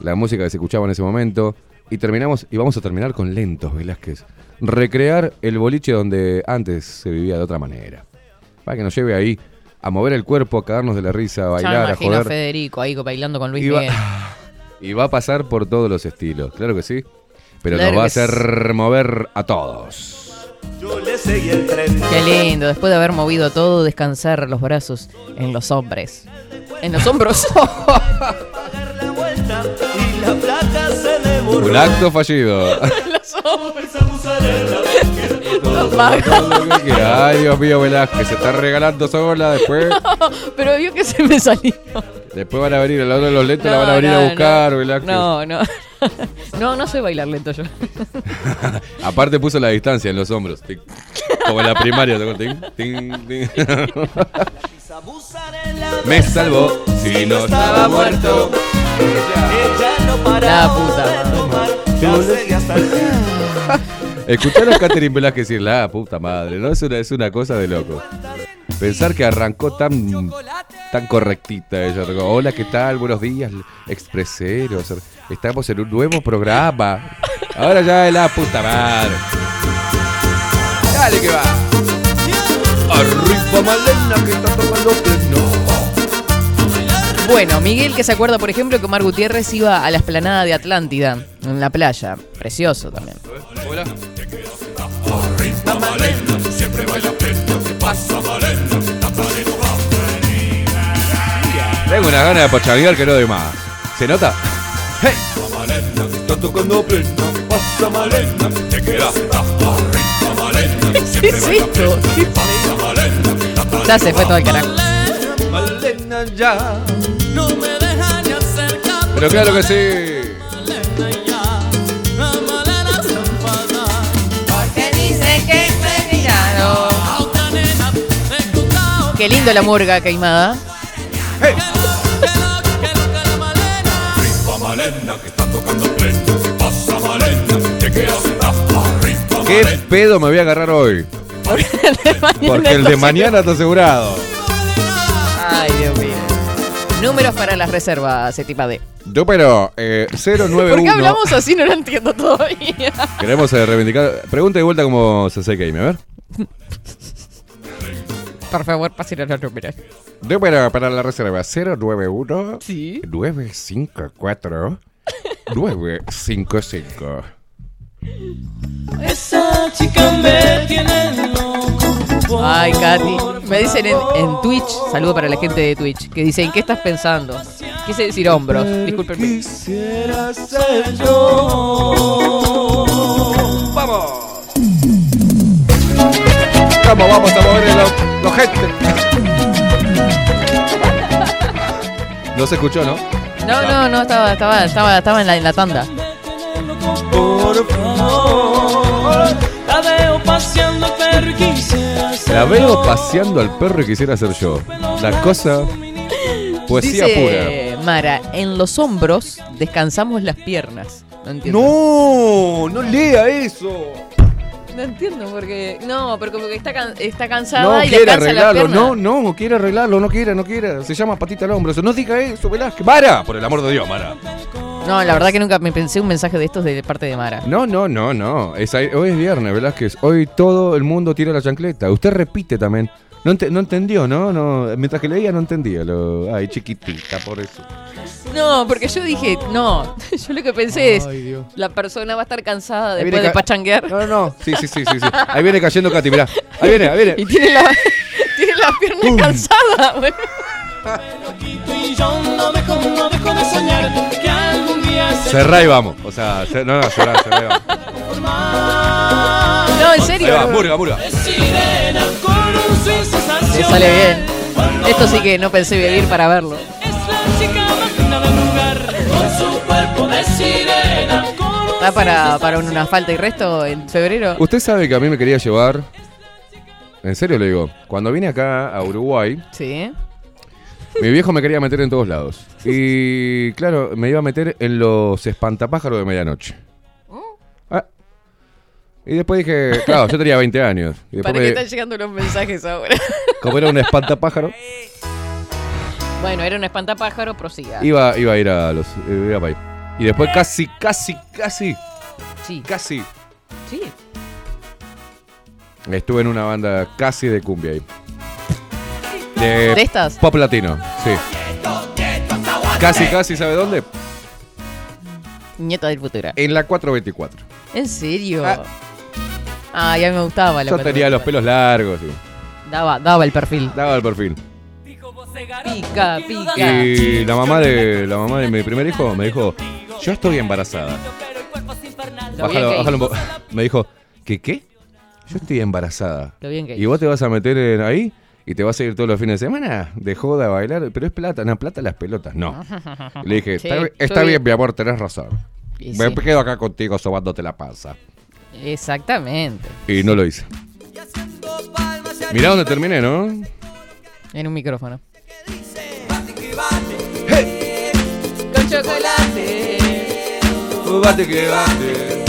La música que se escuchaba en ese momento. Y terminamos, y vamos a terminar con lentos, Velázquez. Recrear el boliche donde antes se vivía de otra manera. Para que nos lleve ahí a mover el cuerpo, a cagarnos de la risa, a Ya me bailar, a imagino a joder. Federico ahí bailando con Luis Miguel. y va a pasar por todos los estilos, claro que sí. Pero Claro nos va a sí. hacer mover a todos. Yo le seguí el tren. Qué lindo, después de haber movido todo, descansar los brazos en los hombres. En los hombros. Dar la vuelta y la Ay, Dios mío, Velázquez, se está regalando sola. Después, Pero vio que se me salió. después van a venir, el lado de los lentos la van a venir a buscar, Velázquez. No, no. No, no sé bailar lento yo. Aparte puso la distancia en los hombros. como en la primaria. ting, ting, ting. Me salvó si no estaba muerto. Ella no La paraba puta Escuchar a Catherine Velázquez decir, la puta madre, ¿no? Es una, es una cosa de loco. Pensar que arrancó tan Tan correctita ella. Hola, ¿qué tal? Buenos días, expreseros. Estamos en un nuevo programa. Ahora ya es la puta madre. Dale que va. Arriba Malena que está tocando pleno. Bueno, Miguel que se acuerda, por ejemplo, que Omar Gutiérrez iba a la esplanada de Atlántida, en la playa. Precioso también. Hola. Tengo una gana de pochanguear que no de más. ¿Se nota? ¡Hey! ¿Qué es esto? Ya se fue todo el carajo. Pero claro que sí. Qué lindo la murga queimada. ¿Qué pedo me voy a agarrar hoy? Porque el de mañana está asegurado. Ay, Dios mío. Números para las reservas, Etipa D. Número eh, ¿Por 091. qué hablamos así? No lo entiendo todavía. Queremos eh, reivindicar. Pregunta de vuelta como se hace game, a ver. Por favor, pasen a los números. Número para la reserva 091 Sí. 954 955. Esa chica me tiene loco. Ay, Katy. Me dicen en, en Twitch, saludo para la gente de Twitch, que dicen, ¿qué estás pensando? Quise decir hombros, discúlpenme. Quisiera ser yo. ¡Vamos! Vamos, vamos a mover los, los gente. No se escuchó, ¿no? No, no, no, estaba, estaba, estaba, estaba en la, en la tanda. Por favor, la veo paseando pero quisiera ser La veo paseando al perro y quisiera ser yo. La cosa. Poesía Dice Mara, en los hombros descansamos las piernas. No entiendo. ¡No! ¡No lea eso! No entiendo porque. No, pero como que está, can- está cansada No y quiere la arreglarlo, pierna. no, no, quiere arreglarlo, no quiere, no quiere. Se llama patita al hombro. No diga eso, Velázquez. ¡Mara! Por el amor de Dios, Mara. No, la verdad que nunca me pensé un mensaje de estos de parte de Mara. No, no, no, no. Es hoy es viernes, Velázquez. Hoy todo el mundo tira la chancleta. Usted repite también. No, ente- no entendió, ¿no? no Mientras que leía no entendía. Lo... Ay, chiquitita, por eso. No, porque yo dije, no. Yo lo que pensé es, Ay, la persona va a estar cansada Ahí después de pachanguear. No, no. Sí, sí, sí, sí, sí. Ahí viene cayendo Katy, mirá. Ahí viene, ahí viene. Y tiene la, tiene la pierna cansada. bueno. Cerrá y vamos. O sea, cer- no, no, cerrá, cerrá y vamos. formar. No, en Ahí serio. va, murga, murga. Le sale bien. Esto sí que no pensé vivir para verlo. Es la chica más linda del lugar con su cuerpo de sirena. con un ¿Está para, para una falta y resto en febrero? Usted sabe que a mí me quería llevar. En serio le digo. Cuando vine acá a Uruguay, Sí. mi viejo me quería meter en todos lados. Y claro, me iba a meter en los espantapájaros de medianoche. Y después dije, claro, yo tenía 20 años. Y ¿Para me- qué están llegando los mensajes ahora? como era un espantapájaro, bueno, era un espantapájaro, prosiga. iba, iba a ir a los. Iba para ahí. Y después casi, casi, casi, Sí, casi. sí. Estuve en una banda casi de cumbia ahí. De, ¿De estas? pop latino, sí. Casi, casi, ¿sabe dónde? Nieta del futuro. En la 424. ¿En serio? Ah. Ah, ya me gustaba la Yo tenía los pelos largos. y Daba, daba el perfil. daba el perfil. Pica, pica. Y la mamá de la mamá de mi primer hijo me dijo, yo estoy embarazada. Lo bien Bájalo, que bájalo un poco. Me dijo, ¿qué qué? Yo estoy embarazada. Lo bien que ¿Y vos te vas a meter en ahí? ¿Y te vas a ir todos los fines de semana? De joda a bailar. Pero es plata, no, plata las pelotas. No. Le dije, Sí, está, bien, mi amor, tenés razón. Y Me sí. quedo acá contigo sobándote la panza. Exactamente. Y no lo hice. Mirá dónde terminé, ¿no? En un micrófono. Con chocolate. Bate que bate.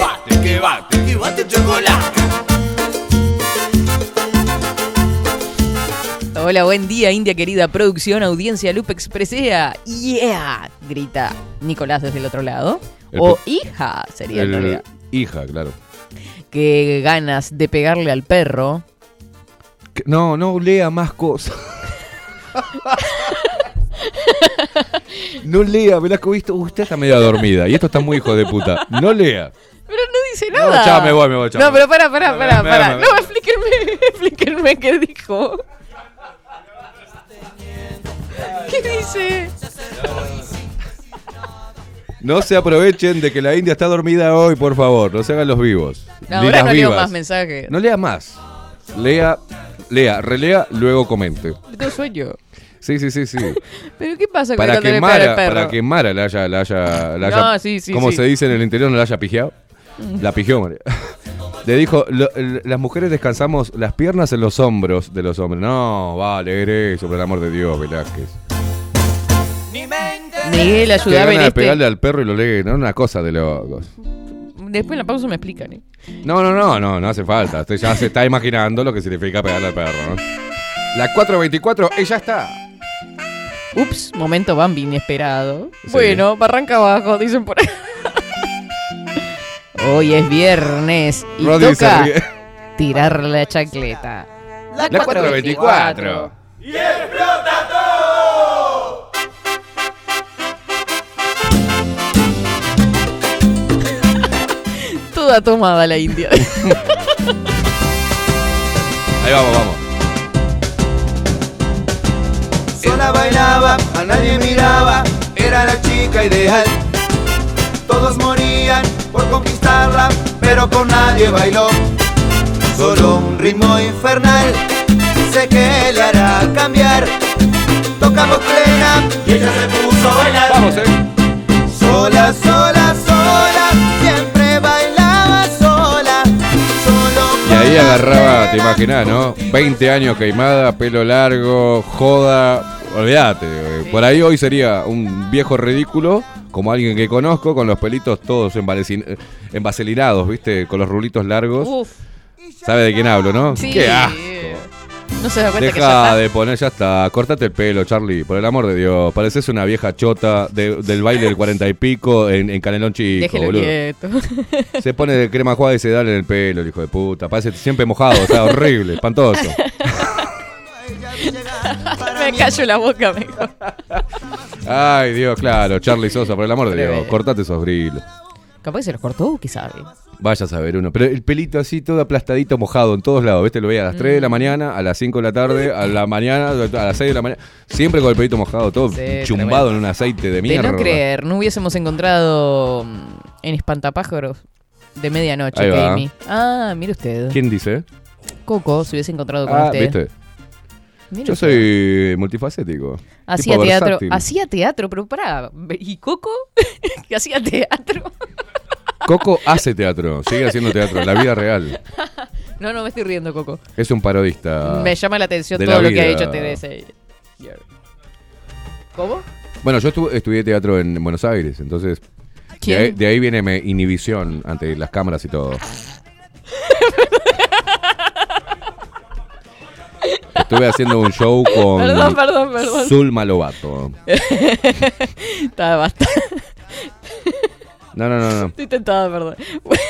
Bate que bate. Y bate chocolate. Hola, buen día, India querida. Producción, audiencia, Lupe Expresea. Yeah, grita Nicolás desde el otro lado. El o hija, sería en El- realidad. Hija, claro. Qué ganas de pegarle al perro. Que- No, no lea más cosas. no lea, Velasco, visto, usted está medio dormida y esto está muy hijo de puta. No lea. Pero no dice No, nada. chao, me voy, me voy, chao. No, pero pará, pará, No, pará, me- pará. me- No, explíquenme, explíquenme qué dijo. ¿Qué dice? No se aprovechen de que la India está dormida hoy, por favor. No se hagan los vivos. No, ahora las no leo más mensajes. No lea más. Lea, lea, relea, luego comente. Tengo sueño. Sí, sí, sí, sí. ¿Pero qué pasa para, cuando que le Mara, perro? para que Mara la haya, la haya, la No, haya- sí, sí, ¿cómo sí. se dice en el interior? ¿No la haya pijeado? La pijeó, María. Le dijo, "Lo- el- las mujeres descansamos las piernas en los hombros de los hombres. No, vale, eres eso, por el amor de Dios, Velázquez. Miguel, Qué ayuda a ver ganas de este. pegarle al perro y lo lee, no una cosa de locos. Después en la pausa me explican, ¿eh? No, no, no, no, no hace falta. Usted ya se está imaginando lo que significa pegarle al perro, ¿no? La 424, ella está. Ups, momento Bambi inesperado. Sí. Bueno, barranca abajo, dicen por ahí. Hoy es viernes y toca tirar la chancleta. La 424. Toda tomada la India. Ahí vamos, vamos. Sola bailaba, a nadie miraba, era la chica ideal. Todos morían por conquistarla, pero con nadie bailó. Solo un ritmo infernal, sé que le hará cambiar. Tocamos plena y ella se puso a bailar. Vamos, eh. Sola, sola, sola, siempre ahí agarraba, te imaginás, ¿no? 20 años queimada, pelo largo, joda. Olvídate. eh, Por ahí hoy sería un viejo ridículo, como alguien que conozco, con los pelitos todos envalecin- eh, envaselinados, ¿viste? Con los rulitos largos. Uf, ¿Sabe de quién hablo, no? sí. ¡Qué asco! No se da cuenta que ya Deja está. de poner, ya está. Cortate el pelo, Charlie, por el amor de Dios. Pareces una vieja chota de- del baile del cuarenta y pico en, en Canelón Chico, Déjelo boludo. quieto. Se pone de crema jugada y se da en el pelo, el hijo de puta. Parece siempre mojado, o sea, horrible, espantoso. Me callo la boca mejor. Ay, Dios, claro, Charlie Sosa, por el amor de Dios, cortate esos grilos. Capaz que se los cortó, ¿qué sabe? Vaya a saber uno. Pero el pelito así, todo aplastadito, mojado en todos lados. ¿Viste? Lo veía a las 3 Mm. de la mañana, a las 5 de la tarde, a la mañana, a las 6 de la mañana. Siempre con el pelito mojado, todo Sí, chumbado en un aceite de De mierda. no creer, no hubiésemos encontrado mm, en Espantapájaros de medianoche. Jamie. Ah, mire usted. ¿Quién dice? Coco se hubiese encontrado con Ah, usted. ¿viste? Yo soy multifacético. Hacía teatro, versátil. hacía teatro, pero pará, ¿y Coco? que hacía teatro. Coco hace teatro, sigue haciendo teatro la vida real. No, no me estoy riendo, Coco. Es un parodista. me llama la atención todo la lo que ha hecho Teresa. ¿Cómo? Bueno, yo estu- estudié teatro en Buenos Aires, entonces de de ahí viene mi inhibición ante las cámaras y todo. Estuve haciendo un show con Perdón, perdón, perdón. Zulma Lobato. Estaba bastante. No, no, no, no. Estoy tentada, perdón.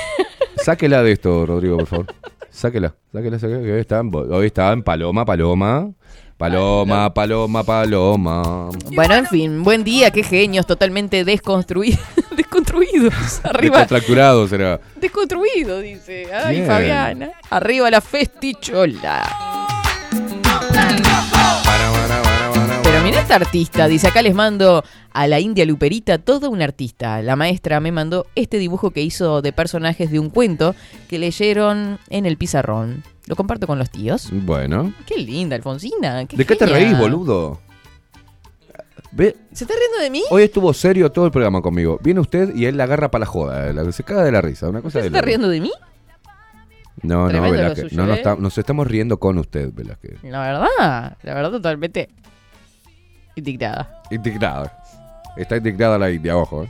Sáquela de esto, Rodrigo, por favor. Sáquela, sáquela, sáquela. Que hoy está en, hoy está en Paloma, Paloma. Paloma, Paloma, Paloma. Bueno, en fin, buen día, qué genios, totalmente desconstruidos. desconstruidos. Arriba. Descontracturado será. Desconstruido, dice. Ay, Bien. Fabiana. Arriba la festichola. Esta artista, dice acá les mando a la India Luperita, toda una artista. La maestra me mandó este dibujo que hizo de personajes de un cuento que leyeron en el pizarrón. Lo comparto con los tíos. Bueno. Qué linda, Alfonsina. ¿De qué te genia. reís, boludo? Ve, ¿Se está riendo de mí? hoy estuvo serio todo el programa conmigo. Viene usted y él la agarra para la joda. eh, la- se caga de la risa. Una cosa ¿Se de está loco. riendo de mí? No, no, Tremendo lo Velázquez. suyo, No, nos, ¿eh? está- nos estamos riendo con usted, Velázquez. La verdad, la verdad totalmente indignada. Indignada. Está indignada la India, ojo. eh.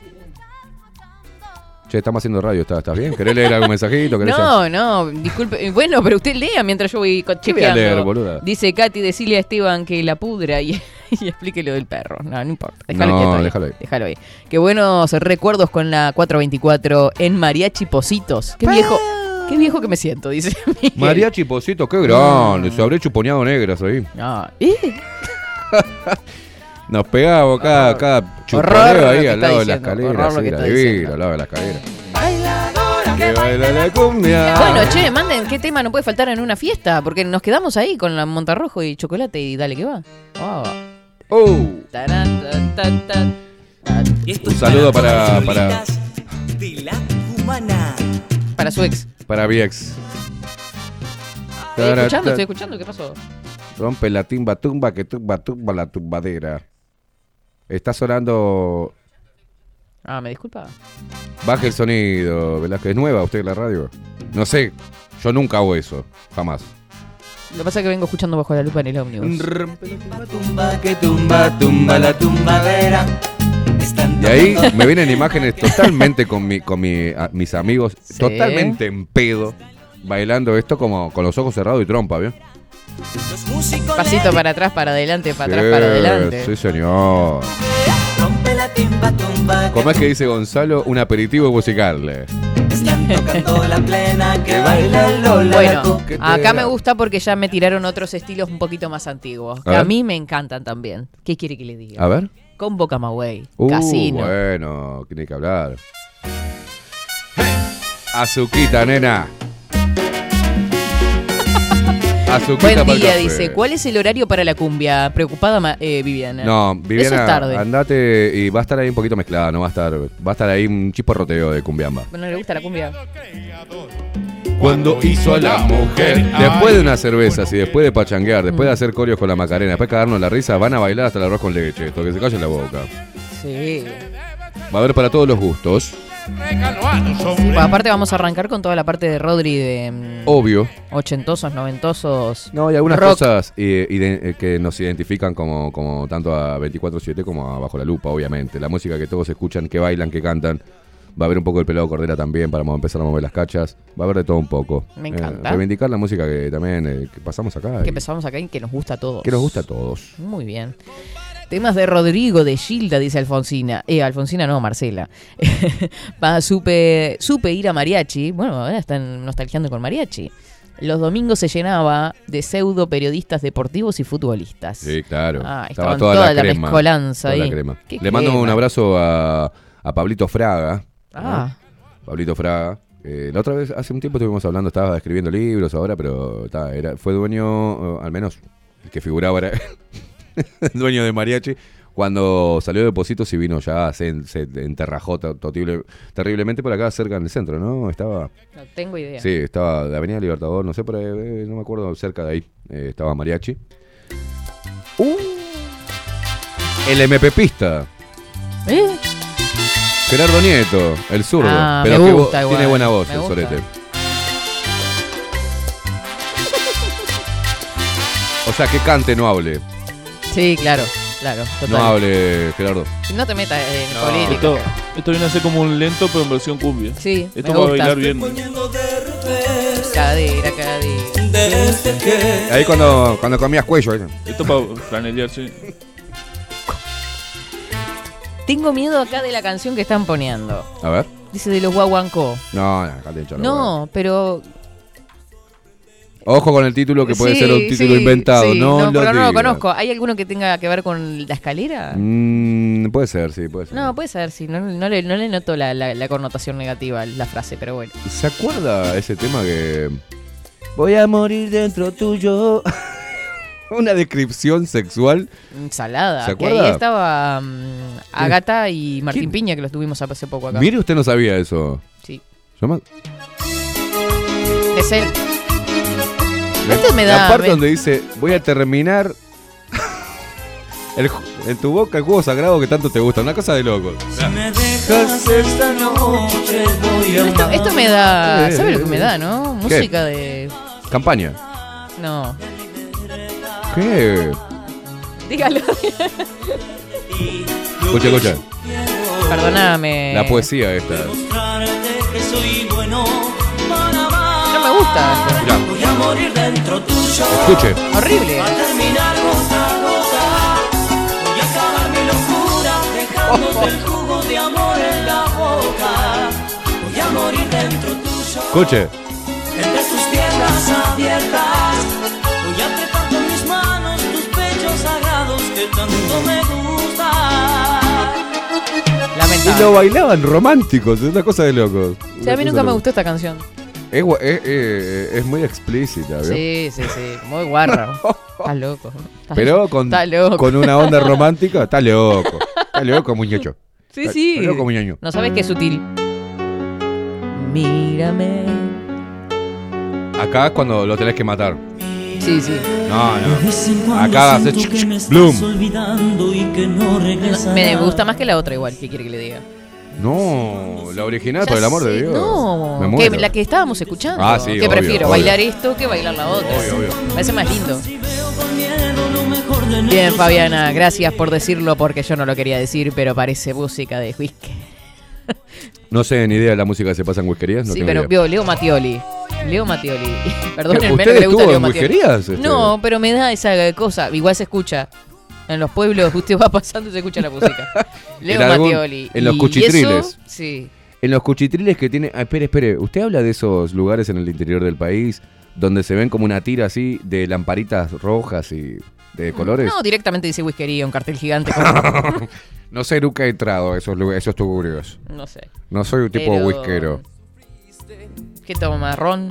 Che, estamos haciendo radio, ¿estás, estás bien? ¿Querés leer algún mensajito? ¿Querés No, no, disculpe. Bueno, pero usted lea mientras yo voy co- voy a chequeando. leer, boluda? Dice Katy, decirle a Esteban que la pudra y, y explique lo del perro. No, no importa. Déjalo No, ahí. déjalo ahí. Déjalo ahí. Qué buenos recuerdos con la 424 en Mariachi Positos. Qué viejo, qué viejo que me siento, dice Miguel. Mariachi Posito, qué grande. Se habré chuponeado negras ahí. No. ¿Eh? Nos pegamos cada, cada lo ahí al lado de la diciendo, lo sí, que la divina, al lado de la escalera. Que baila la cumbia. Bueno, che, manden qué tema no puede faltar en una fiesta, porque nos quedamos ahí con la Montarrojo y chocolate y dale que va. Tarán, tan, tan. Y esto Un saludo para- las para- De. Para su ex. para mi ex. Estoy escuchando, estoy escuchando, ¿qué pasó? Rompe la timba tumba que tumba tumba la tumbadera. Está sonando. Ah, me disculpa. Baje el sonido, Velázquez. ¿Es nueva usted la radio? No sé. Yo nunca hago eso. Jamás. Lo que pasa es que vengo escuchando bajo la lupa en el ómnibus. Tumba, tumba, que tumba, tumba la tumbadera. Están Y ahí me vienen imágenes totalmente con, mi, con mi- a- mis amigos, Sí. totalmente en pedo, bailando esto como con los ojos cerrados y trompa, ¿bien? Pasito para atrás, para adelante, para atrás, para adelante. Sí, señor. ¿Cómo es que dice Gonzalo? Un aperitivo musical. Están tocando la plena que baila el Lola. la Bueno, cu- ¿Qué te acá me gusta porque ya me tiraron otros estilos un poquito más antiguos. A Que a mí me encantan también. ¿Qué quiere que le diga? A ver. Con Camagüey, Uh, Casino. Bueno, tiene que hablar. Azuquita, nena. Azuquita Buen día, dice. ¿Cuál es el horario para la cumbia? Preocupada eh, Viviana. No, Eso Viviana, es tarde. andate y va a estar ahí un poquito mezclada, no va a estar, va a estar ahí un chisporroteo de cumbiamba. ¿No le gusta la cumbia? Cuando hizo a la mujer. Después de unas cervezas y después de pachanguear, después de hacer corios con la Macarena, después de cagarnos la risa, van a bailar hasta el arroz con leche. Esto que se calle la boca. Sí. Va a haber para todos los gustos. Sí, aparte vamos a arrancar con toda la parte de Rodri de mm, Obvio. ochentosos, noventosos. No, hay algunas rock. cosas eh, ide- eh, que nos identifican como, como tanto a 24-7 como a Bajo la Lupa, obviamente. La música que todos escuchan, que bailan, que cantan. Va a haber un poco del pelado cordera también para mo- empezar a mover las cachas. Va a haber de todo un poco. Me Eh, encanta. reivindicar la música que también eh, que pasamos acá. Que y empezamos acá y que nos gusta a todos. que nos gusta a todos. Muy bien. Temas de Rodrigo, de Gilda, dice Alfonsina. Eh, Alfonsina no, Marcela. Supe, supe ir a mariachi. Bueno, ahora están nostalgiando con mariachi. Los domingos se llenaba de pseudo periodistas deportivos y futbolistas. Sí, claro. Ah, Estaba toda, toda la, la crema. mezcolanza toda la ahí. crema. ¿Qué Le mando crema? un abrazo a, a Pablito Fraga. Ah, Pablito Fraga. Eh, la otra vez, hace un tiempo estuvimos hablando, estaba escribiendo libros ahora, pero ta, era, fue dueño, al menos el que figuraba era dueño de Mariachi. Cuando salió de Positos y vino ya, se, se enterrajó totible- terriblemente por acá cerca en el centro, ¿no? Estaba, no tengo idea. sí, estaba de Avenida Libertador, no sé, por ahí, eh, no me acuerdo, cerca de ahí eh, estaba Mariachi. Uh, el MP Pista. ¿Eh? Gerardo Nieto, el zurdo. Ah, pero me gusta igual, tiene buena voz me el gusta. solete. O sea, que cante, no hable. Sí, claro, claro. Total. No hable, Gerardo. No te metas en No. política. Esto, esto viene a ser como un lento, pero en versión cumbia. Sí, Esto me va a gusta. bailar bien. Cadera, cadera. Ahí cuando, cuando comías cuello. ¿eh? Esto para franelear, sí. Tengo miedo acá de la canción que están poniendo. A ver. Dice de los guaguancó. No, no, cante hincha, No, pero. Ojo con el título que puede Sí, ser un título sí, inventado. sí. No, lo porque no lo conozco. ¿Hay alguno que tenga que ver con la escalera? Mm, puede ser, sí, puede ser. No, puede ser, sí. No, no le, no le noto la, la- la connotación negativa a la frase, pero bueno. ¿Se acuerda ese tema que... Voy a morir dentro tuyo? Una descripción sexual. Ensalada. ¿Se que acuerda? ahí estaba mm, Agata y Martín ¿Quién? Piña, que los tuvimos hace poco acá. Mire, usted no sabía eso. Sí. Es él. La, Esto me la da- parte me- donde dice, voy a terminar el en tu boca el juego sagrado que tanto te gusta. Una cosa de loco. si me dejas esta noche voy a Esto, esto me da. Eh, ¿Sabe eh, lo que me eh. da, no? ¿Qué? Música de. Campaña. No. ¿Qué? Dígalo. Escucha, escucha. Perdóname. La poesía esta. No me gusta esto. Morir dentro tuyo. escuche. Horrible. Va a terminar gota a gota. Voy a acabar mi locura dejándote el jugo de amor en la boca. Voy a morir dentro tuyo. Escuche. Entre tus piernas abiertas. Voy a apretar con mis manos tus pechos sagrados que tanto me gustan. Y lo bailaban románticos, es una cosa de locos. A mí nunca me gustó esta canción. Es, gua- es- es- es muy explícita, ¿vio? Sí, sí, sí. Muy guarra. Estás loco. Estás- Pero con, loco. con una onda romántica, está loco. Está loco, muñecho. Sí, Está- sí. está loco, muñeño. No sabes qué sutil. Mírame. Acá es cuando lo tenés que matar. Sí, sí. No, no. Acá hace bloom. Me gusta más que la otra igual. ¿Qué quiere que le diga? No, la original, Ya por el amor de Dios. No, Me que muero. la que estábamos escuchando. Ah, sí, que obvio, prefiero obvio. bailar esto que bailar la otra. Obvio, obvio. Me parece más lindo. Bien. Fabiana, gracias por decirlo porque yo no lo quería decir, pero parece música de whisky. No sé ni idea de la música que se pasa en whiskerías. No sí, tengo pero idea. vio Leo Matioli. Leo Matioli. Perdónenme ¿Usted lo que le gusta Leo en Matioli. whiskerías, este? No, pero me da esa cosa. Igual se escucha. En los pueblos usted va pasando y se escucha la música. Leo En algún- Matioli. en los Y cuchitriles. eso, sí. En los cuchitriles que tiene. Ah, espere, espere. ¿Usted habla de esos lugares en el interior del país donde se ven como una tira así de lamparitas rojas y de colores? No, directamente dice whiskería, un cartel gigante. con- No sé, nunca he entrado a esos, lugares, esos tuburios. no sé. No soy un tipo Pero- whiskero. ¿Qué toma? ¿Ron?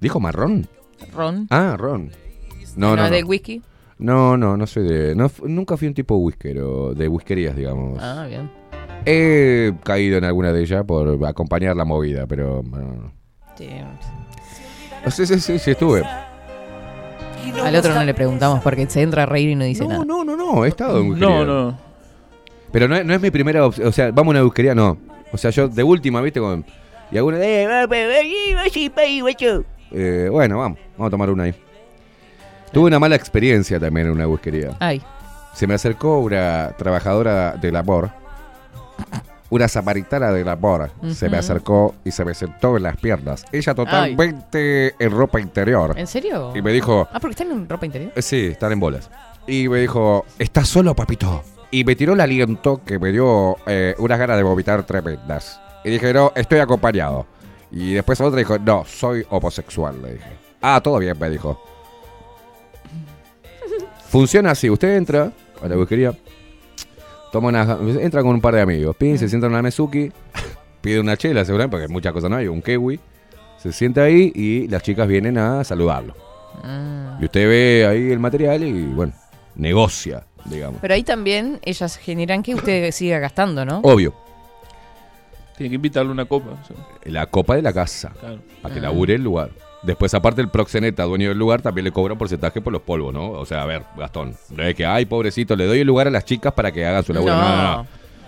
¿Dijo marrón? ¿Ron? Ah, ron. No, ¿No no. es No, de whisky? No, no, no soy de. no nunca fui un tipo whiskero, de whiskerías, digamos. Ah, bien. He caído en alguna de ellas por acompañar la movida, pero. no. Sí. Sí, sí, sí, sí, estuve. Al otro no le preguntamos porque se entra a reír y no dice No, nada. no, no, no, he estado en whiskería. No, no. Pero no, es- no es mi primera opción. O sea, vamos a una whiskería, no. O sea, yo de última, ¿viste? Con, y alguna. Eh. Eh, bueno, vamos, vamos a tomar una ahí. Tuve una mala experiencia también en una whiskería. Ay, Se me acercó una trabajadora de labor, una samaritana de labor. Se me acercó y se me sentó en las piernas. Ella totalmente en ropa interior. ¿en serio? Y me dijo, Ah, porque están en ropa interior. sí, están en bolas. Y me dijo, ¿estás solo, papito? Y me tiró el aliento que me dio eh, unas ganas de vomitar tremendas. Y dije, no, estoy acompañado. Y después otra dijo, no, soy homosexual, le dije. Ah, todo bien, me dijo. Funciona así, usted entra a la whiskería, toma una, entra con un par de amigos, pin, se sienta en una mesuki, pide una chela, seguramente, porque muchas cosas no hay, un kiwi, se sienta ahí y las chicas vienen a saludarlo. Ah. Y usted ve ahí el material y, bueno, negocia, digamos. Pero ahí también ellas generan que usted siga gastando, ¿no? Obvio, Tiene que invitarle una copa. o sea, la copa de la casa, claro. para que labure el lugar. Después, aparte, el proxeneta, dueño del lugar, también le cobra un porcentaje por los polvos, ¿no? O sea, a ver, Gastón, no es que, ay, pobrecito, le doy el lugar a las chicas para que hagan su laburo. No, no, no.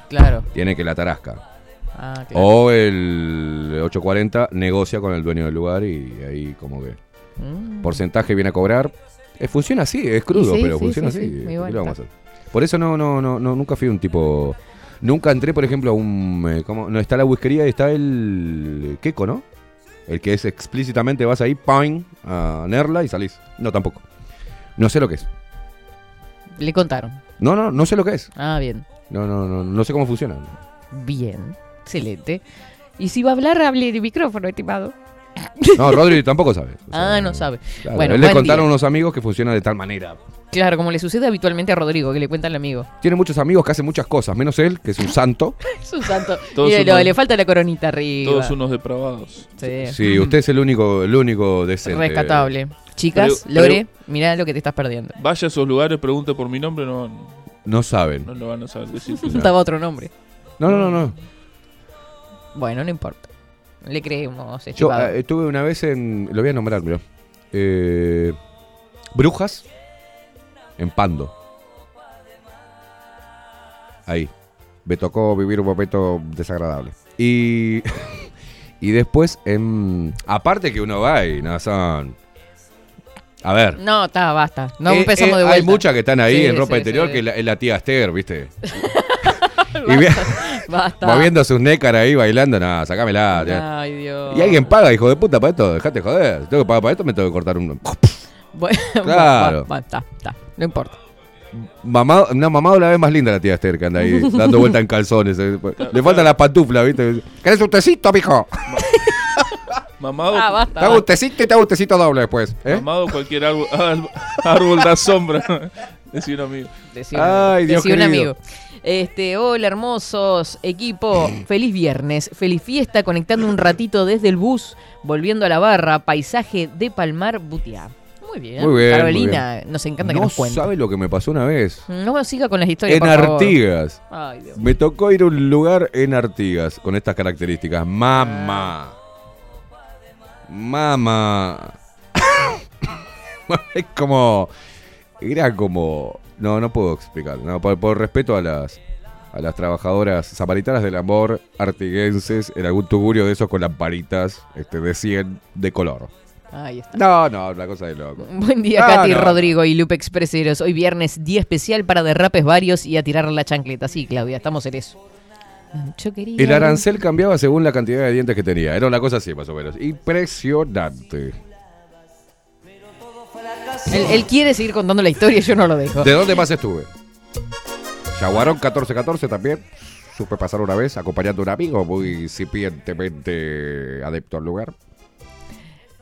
Claro. Tiene que la tarasca. Ah, claro. O el 840 negocia con el dueño del lugar y ahí como que Mm. porcentaje viene a cobrar. Eh, funciona así, es crudo, sí, pero sí, funciona sí, así. ¿Qué bueno, le vamos a está. hacer? Por eso no, no, no, no, nunca fui un tipo. Nunca entré, por ejemplo, a un. eh, ¿cómo? No está la whiskería y está el. Queco, ¿no? El que es explícitamente vas ahí, pine, a Nerla y salís. No, tampoco. No sé lo que es. Le contaron. No, no, no sé lo que es. Ah, bien. No, no, no, no sé cómo funciona. Bien. Excelente. Y si va a hablar, hable de micrófono, estimado. No, Rodri tampoco sabe. O sea, Ah, no sabe. claro, Bueno, él le contaron día. unos amigos que funciona de tal manera. Claro, como le sucede habitualmente a Rodrigo, que le cuenta al amigo. Tiene muchos amigos que hacen muchas cosas, menos él, que es un santo. Es un santo. Todos unos- le falta la coronita arriba. Todos unos depravados. Sí. Sí, usted es el único, el único decente. Rescatable. Chicas, Pero- Lore, mirá lo que te estás perdiendo. Vaya a esos lugares, pregunte por mi nombre, no, No saben. no lo van a saber decir. Estaba otro nombre. No, no, no, no. Bueno, no importa. Le creemos, Yo estimado. eh, estuve una vez en. Lo voy a nombrar, mirá. Eh, Brujas. En Pando. Ahí. Me tocó vivir un momento desagradable. Y. y después en. Aparte que uno va y no son. A ver. No, está, basta. No Eh, empezamos eh, de vuelta. Hay muchas que están ahí Sí, en ropa sí, interior sí. que es la, es la tía Esther, ¿viste? y, vi- Basta. Moviendo sus nécar ahí bailando. No, sacámela. ya. Ay, Dios. Y alguien paga, hijo de puta, para esto. Dejate joder. Si tengo que pagar para esto, me tengo que cortar un. Bueno, Claro. está, está. No importa. Mamá, una mamá la vez más linda la tía Esther que anda ahí dando vuelta en calzones. eh. Le faltan las pantuflas, ¿viste? ¿Querés un tecito, mijo? Mamado, Ah, basta. Te hago un tecito y te hago un tecito doble después. ¿eh? mamado cualquier árbol, árbol- árbol da sombra. Decía un amigo. Decía, Ay, Dios decía un amigo. Este, hola hermosos, equipo, feliz viernes, feliz fiesta, conectando un ratito desde el bus, volviendo a la barra, paisaje de Palmar Butiá. Muy bien, Muy bien, Carolina, muy nos encanta que No nos cuente. sabe lo que me pasó una vez. No me siga con las historias, En por favor. Artigas. Ay, Dios. Me tocó ir a un lugar en Artigas con estas características. Mamá. Mamá. es como. Era como. No, no puedo explicar. No, por, por respeto a las. A las trabajadoras samaritanas del amor artiguenses en algún tugurio de esos con lamparitas este, de 100 de color. Ahí está. No, no, una cosa de loco. Buen día, Katy, no. Rodrigo y Lupe Expreseros. Hoy viernes, día especial para derrapes varios y a tirar la chancleta. Sí, Claudia, estamos en eso. Yo quería... El arancel cambiaba según la cantidad de dientes que tenía. Era una cosa así, más o menos. Impresionante. Él, él quiere seguir contando la historia y yo no lo dejo. ¿De dónde más estuve? Yaguarón 1414 también. Supe pasar una vez acompañando a un amigo muy incipientemente adepto al lugar.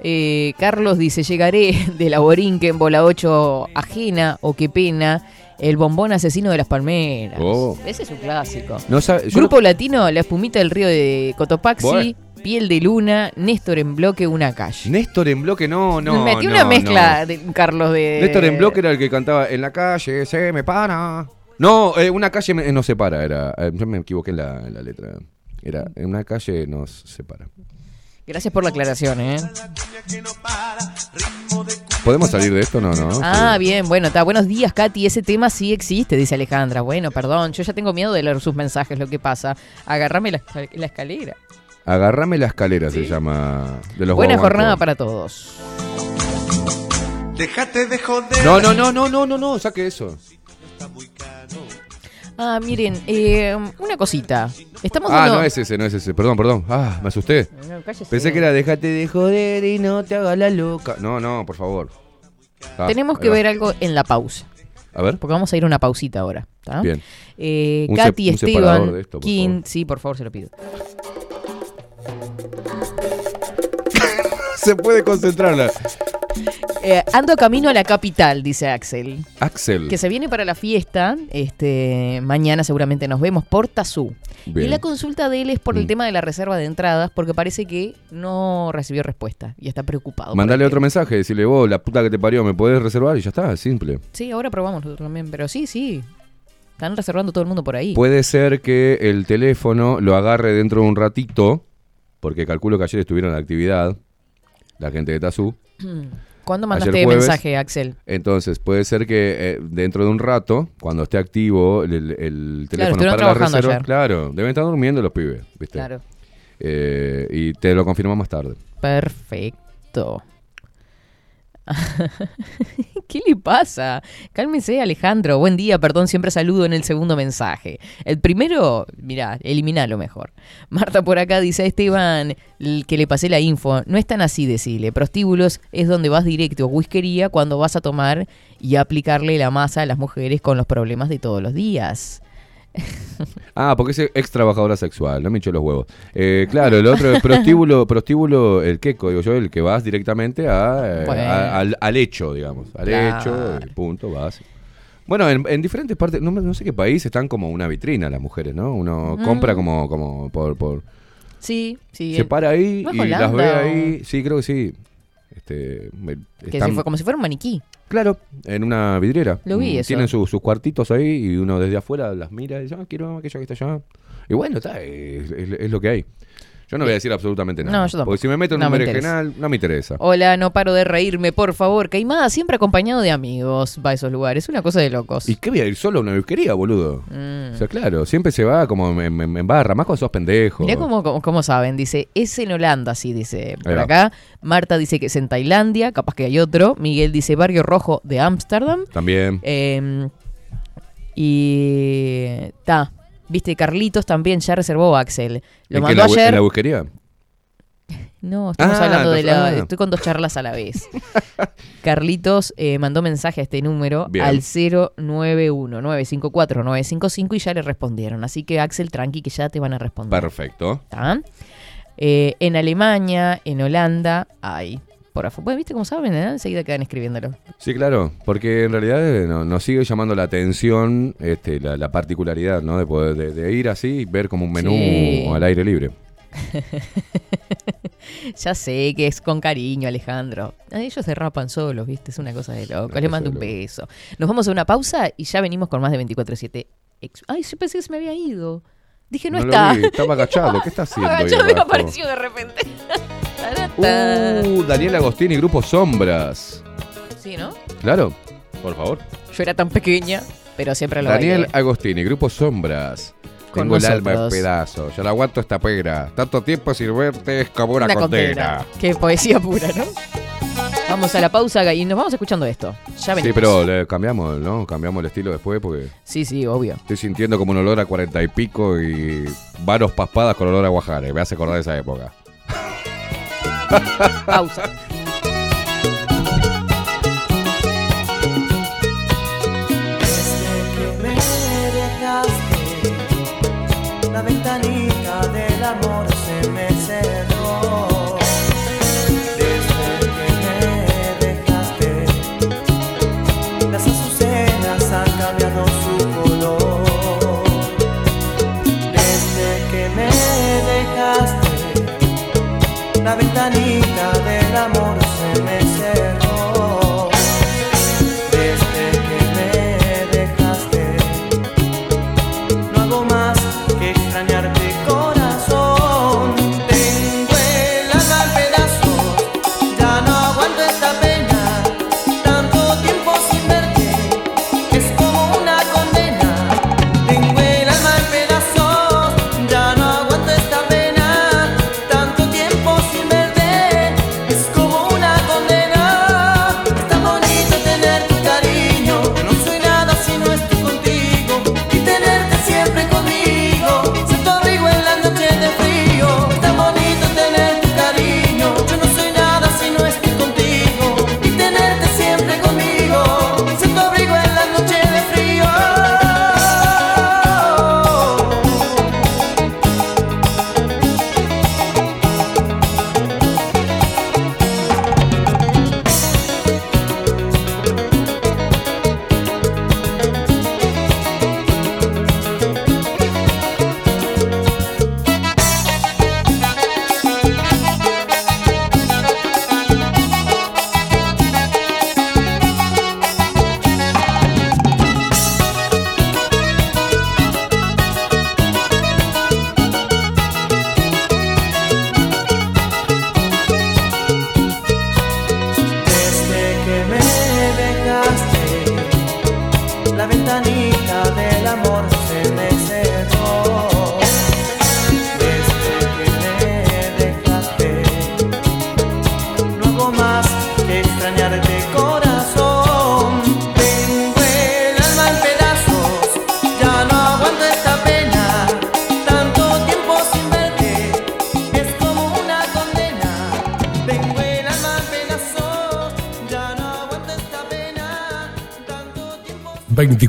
Eh, Carlos dice, llegaré de la Borinque en bola 8 ajena o qué pena. El bombón asesino de las palmeras. Oh. Ese es un clásico. No sabe- Grupo latino, la espumita del río de Cotopaxi, Bueno. piel de luna, Néstor en bloque, una calle. Néstor en bloque, no, no. Me metí no, una mezcla no. de Carlos de. Néstor en bloque era el que cantaba en la calle, se me para. No, eh, una calle me- nos separa, era. eh, yo me equivoqué en la, en la letra. Era, en una calle nos separa. Gracias por la aclaración, ¿eh? ¿Podemos salir de esto? No, no. Ah, bien, bueno, está. Buenos días, Katy. Ese tema sí existe, dice Alejandra. Bueno, perdón, yo ya tengo miedo de leer sus mensajes, lo que pasa. Agarrame la, la escalera. Agarrame la escalera se llama. De los Buena guaguancos. jornada para todos. Déjate de joder. No, no, no, no, no, no, no, saque eso. Ah, miren, eh, una cosita. Estamos Ah, dando... no es ese, no es ese. Perdón, perdón. Ah, me asusté. No, cállese. Pensé que era déjate de joder y no te hagas la loca. No, no, por favor. Ah, Tenemos ahí que va. ver algo en la pausa. A ver. Porque vamos a ir a una pausita ahora. ¿tá? Bien. Eh, Un Katy, sep- un separador Esteban, de esto, por King. favor. Sí, por favor, se lo pido. Se puede concentrar. Eh, ando camino a la capital, dice Axel. Axel. Que se viene para la fiesta. Este, mañana seguramente nos vemos por Tazú. Bien. Y la consulta de él es por el Mm. tema de la reserva de entradas, porque parece que no recibió respuesta y está preocupado. Mandale otro mensaje, decirle vos, la puta que te parió, me podés reservar y ya está, es simple. Sí, ahora probamos nosotros también, pero sí, sí. Están reservando todo el mundo por ahí. Puede ser que el teléfono lo agarre dentro de un ratito, porque calculo que ayer estuvieron en actividad, la gente de Tazú. ¿Cuándo mandaste jueves. mensaje, Axel? Entonces, puede ser que eh, dentro de un rato, cuando esté activo el, el- el teléfono estuvieron para la reserva, ayer. claro, deben estar durmiendo los pibes, ¿viste? Claro. Eh, y te lo confirmo más tarde. Perfecto. ¿Qué le pasa? Cálmese, Alejandro. Buen día, perdón, siempre saludo en el segundo mensaje. El primero, mira, eliminalo mejor. Marta por acá dice a Esteban l- que le pasé la info. No es tan así, decirle. Prostíbulos es donde vas directo whiskería cuando vas a tomar y aplicarle la masa a las mujeres con los problemas de todos los días. Ah, porque es ex trabajadora sexual, no me hinchó los huevos. Eh, claro, el otro es prostíbulo, prostíbulo, el queco, digo yo, el que vas directamente a, eh, Bueno. a- al, al hecho, digamos. Al Claro. hecho, punto, vas. Bueno, en, en diferentes partes, no, sé qué país, están como una vitrina las mujeres, ¿no? Uno Mm. compra como, como por, por Sí, sí. se el- para ahí ¿No es y las ve ahí. Sí, creo que sí. Este, Que están- se fue como si fuera un maniquí. Claro, en una vidriera. Lo vi Mm, eso. Tienen su- sus cuartitos ahí y uno desde afuera las mira y dice, ah, quiero aquello que está allá. Y bueno, está, es, es- es lo que hay. Yo no voy a decir absolutamente nada. No, yo tampoco. Porque si me meto en No un me berenjenal, no me interesa. Hola, no paro de reírme, por favor. Caimada siempre acompañado de amigos va a esos lugares. Una cosa de locos. ¿Y qué voy a ir solo a una disquería, boludo? Mm. O sea, claro, siempre se va como en, en- en barra, más cuando sos pendejo. Mirá cómo, cómo, cómo saben, dice, es en Holanda, sí, dice por acá. Marta dice que es en Tailandia, capaz que hay otro. Miguel dice Barrio Rojo de Ámsterdam. También. Eh, y ta. Viste, Carlitos también ya reservó Axel. Lo ¿En qué, mandó la bu- ayer. ¿En la busquería? No, estamos Ah, hablando de la. ah. Estoy con dos charlas a la vez. Carlitos eh, mandó mensaje a este número Bien. al 091-954-955 y ya le respondieron. Así que Axel, tranqui, que ya te van a responder. Perfecto. ¿Está? Eh, en Alemania, en Holanda, hay. Por afuera. Bueno, ¿viste cómo saben? eh? Enseguida quedan escribiéndolo. Sí, claro, porque en realidad eh, no- nos sigue llamando la atención este, la, la particularidad, ¿no? De poder de, de ir así y ver como un menú Sí. al aire libre. Ya sé que es con cariño, Alejandro. Ellos se rapan solos, ¿viste? Es una cosa de loco. Una Le cosa mando un beso. Nos vamos a una pausa y ya venimos con más de 24-7. ex- Ay, yo pensé que se me había ido. Dije, no, lo está. vi, estaba agachado. ¿Qué está haciendo? Agachado abajo? apareció de repente. Uh, Daniel Agostini, Grupo Sombras. Sí, ¿no? Claro, por favor. Yo era tan pequeña, pero siempre lo Daniel bailé. Agostini, Grupo Sombras. Con Tengo el alma en pedazos. Yo la aguanto esta pera. Tanto tiempo sin verte es como una, condena. Qué poesía pura, ¿no? Vamos a la pausa y nos vamos escuchando esto. Ya venimos. Sí, pero le cambiamos, ¿no? Cambiamos el estilo después porque Sí, sí, obvio. estoy sintiendo como un olor a cuarenta y pico y varos paspadas con olor a guajare. Me hace acordar de esa época. Pausa. Desde que me dejaste, la ventanita del amor se me cerró. Desde que me dejaste, las azucenas han cambiado su color. Desde que me dejaste, la ventanita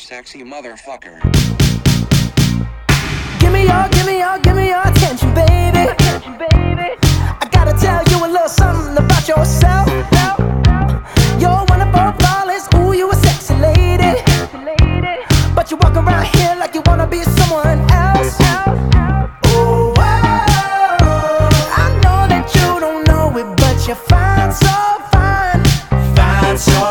Sexy motherfucker. Give me your, give me your, give me your attention, baby. I gotta tell you a little something about yourself. You're wonderful, flawless, ooh, you a sexy lady. But you walk around here like you wanna be someone else. Oh, I know that you don't know it, but you're fine, so fine. Fine, so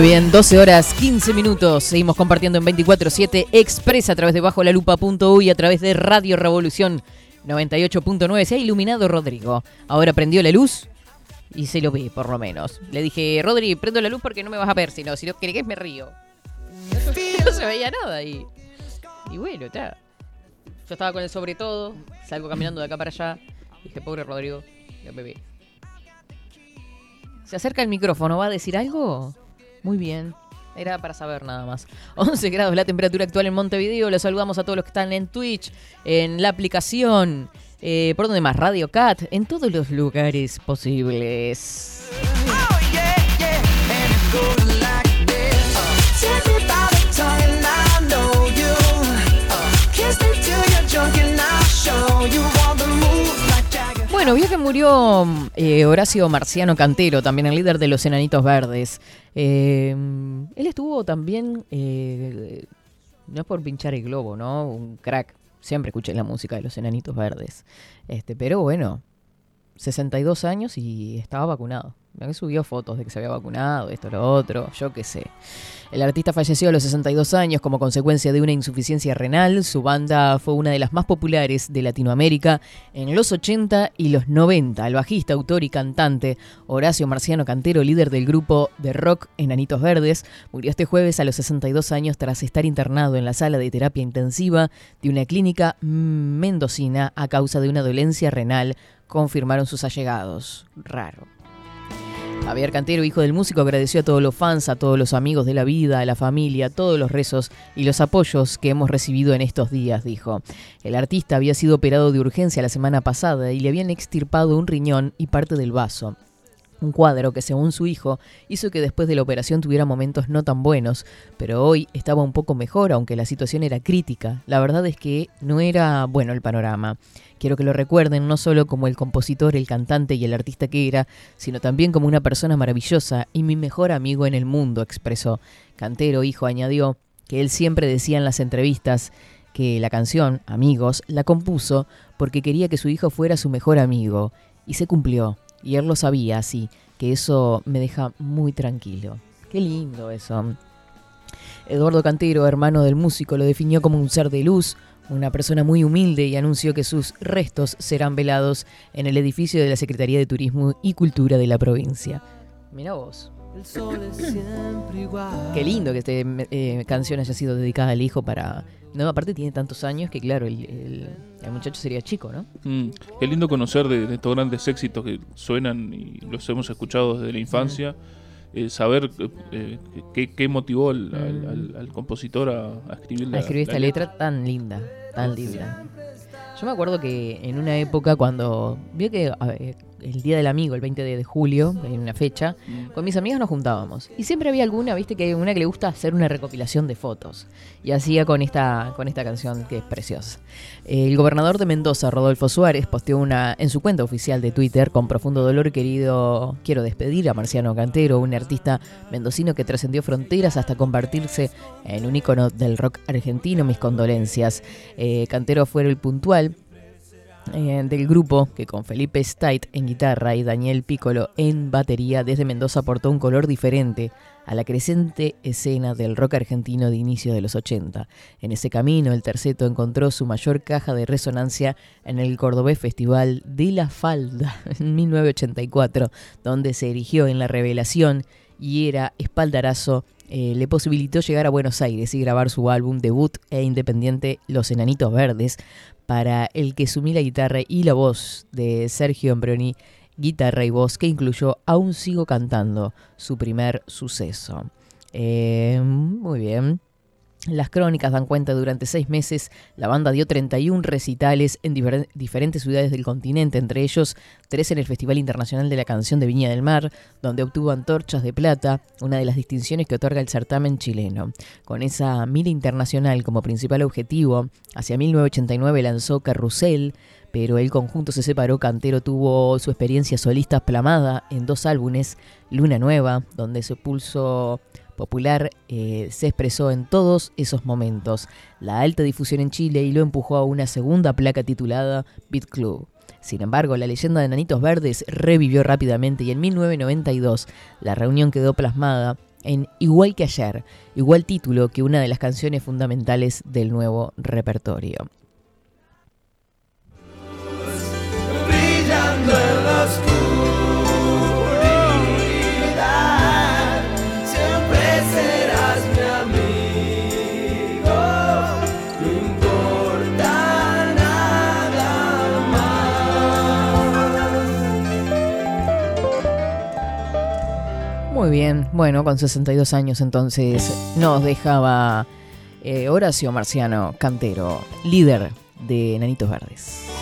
Muy bien, 12 horas 15 minutos. Seguimos compartiendo en 24-7 Express a través de bajo la a través de Radio Revolución 98.9. Se ha iluminado Rodrigo. Ahora prendió la luz y se lo ve, por lo menos. Le dije, Rodri, prendo la luz porque no me vas a ver, sino si no querés me río. No se veía nada ahí. Y bueno, está. Yo estaba con el sobre todo, salgo caminando de acá para allá. Dije, pobre Rodrigo, ya me ve. Se acerca el micrófono, ¿va a decir algo? Muy bien. Era para saber nada más. 11 grados la temperatura actual en Montevideo. Los saludamos a todos los que están en Twitch, en la aplicación. Eh, ¿Por dónde más? Radio Cat. En todos los lugares posibles. You Bueno, vio que murió eh, Horacio Marciano Cantero, también el líder de los Enanitos Verdes. Eh, él estuvo también, eh, no es por pinchar el globo, ¿no? Un crack. Siempre escuché la música de los Enanitos Verdes. Este, pero bueno, 62 años y estaba vacunado. Que subió fotos de que se había vacunado, esto, lo otro, yo qué sé. El artista falleció a los 62 años como consecuencia de una insuficiencia renal. Su banda fue una de las más populares de Latinoamérica en los 80 y los 90. El bajista, autor y cantante Horacio Marciano Cantero, líder del grupo de rock Enanitos Verdes, murió este jueves a los 62 años tras estar internado en la sala de terapia intensiva de una clínica mendocina a causa de una dolencia renal, confirmaron sus allegados. Raro. Javier Cantero, hijo del músico, agradeció a todos los fans, a todos los amigos de la vida, a la familia, a todos los rezos y los apoyos que hemos recibido en estos días, dijo. El artista había sido operado de urgencia la semana pasada y le habían extirpado un riñón y parte del vaso. Un cuadro que, según su hijo, hizo que después de la operación tuviera momentos no tan buenos, pero hoy estaba un poco mejor, aunque la situación era crítica. La verdad es que no era bueno el panorama. Quiero que lo recuerden no solo como el compositor, el cantante y el artista que era, sino también como una persona maravillosa y mi mejor amigo en el mundo, expresó. Cantero, hijo, añadió que él siempre decía en las entrevistas que la canción, Amigos, la compuso porque quería que su hijo fuera su mejor amigo. Y se cumplió. Y él lo sabía, así que eso me deja muy tranquilo. Qué lindo eso. Eduardo Cantero, hermano del músico, lo definió como un ser de luz, una persona muy humilde y anunció que sus restos serán velados en el edificio de la Secretaría de Turismo y Cultura de la provincia. Mira vos. El sol es siempre igual. Qué lindo que esta eh, canción haya sido dedicada al hijo para... No, aparte tiene tantos años que claro, el, el- el muchacho sería chico, ¿no? Mm, Qué lindo conocer de, de estos grandes éxitos que suenan y los hemos escuchado desde la infancia. eh, saber eh, qué, qué motivó al, al- al- al compositor a, a escribir la, a escribir la esta letra tan linda, tan linda. Yo me acuerdo que en una época cuando vio que a ver, el Día del Amigo, el 20 de, julio, en una fecha, con mis amigas nos juntábamos. Y siempre había alguna, viste, que una que le gusta hacer una recopilación de fotos. Y hacía con esta, con esta canción que es preciosa. El gobernador de Mendoza, Rodolfo Suárez, posteó una en su cuenta oficial de Twitter, con profundo dolor querido, quiero despedir a Marciano Cantero, un artista mendocino que trascendió fronteras hasta convertirse en un ícono del rock argentino. Mis condolencias. Eh, Cantero fue el puntual eh, del grupo que con Felipe Stait en guitarra y Daniel Piccolo en batería desde Mendoza aportó un color diferente a la creciente escena del rock argentino de inicio de los 80. En ese camino, el terceto encontró su mayor caja de resonancia en el Cordobés Festival de la Falda en 1984, donde se erigió en la revelación y era espaldarazo eh, le posibilitó llegar a Buenos Aires y grabar su álbum debut e independiente Los Enanitos Verdes, para el que sumí la guitarra y la voz de Sergio Ambroni, guitarra y voz que incluyó Aún sigo cantando, su primer suceso. Eh, muy bien. Las crónicas dan cuenta durante seis meses la banda dio 31 recitales en difer- diferentes ciudades del continente, entre ellos tres en el Festival Internacional de la Canción de Viña del Mar, donde obtuvo antorchas de plata, una de las distinciones que otorga el certamen chileno. Con esa mira internacional como principal objetivo, hacia 1989 lanzó Carrusel, pero el conjunto se separó. Cantero tuvo su experiencia solista plamada en dos álbumes, Luna Nueva, donde su pulso popular eh, se expresó en todos esos momentos, la alta difusión en Chile y lo empujó a una segunda placa titulada Beat Club. Sin embargo, la leyenda de Nanitos Verdes revivió rápidamente y en 1992 la reunión quedó plasmada en Igual que ayer, igual título que una de las canciones fundamentales del nuevo repertorio. Muy bien, bueno, con 62 años entonces nos dejaba eh, Horacio Marciano Cantero, líder de Nanitos Verdes.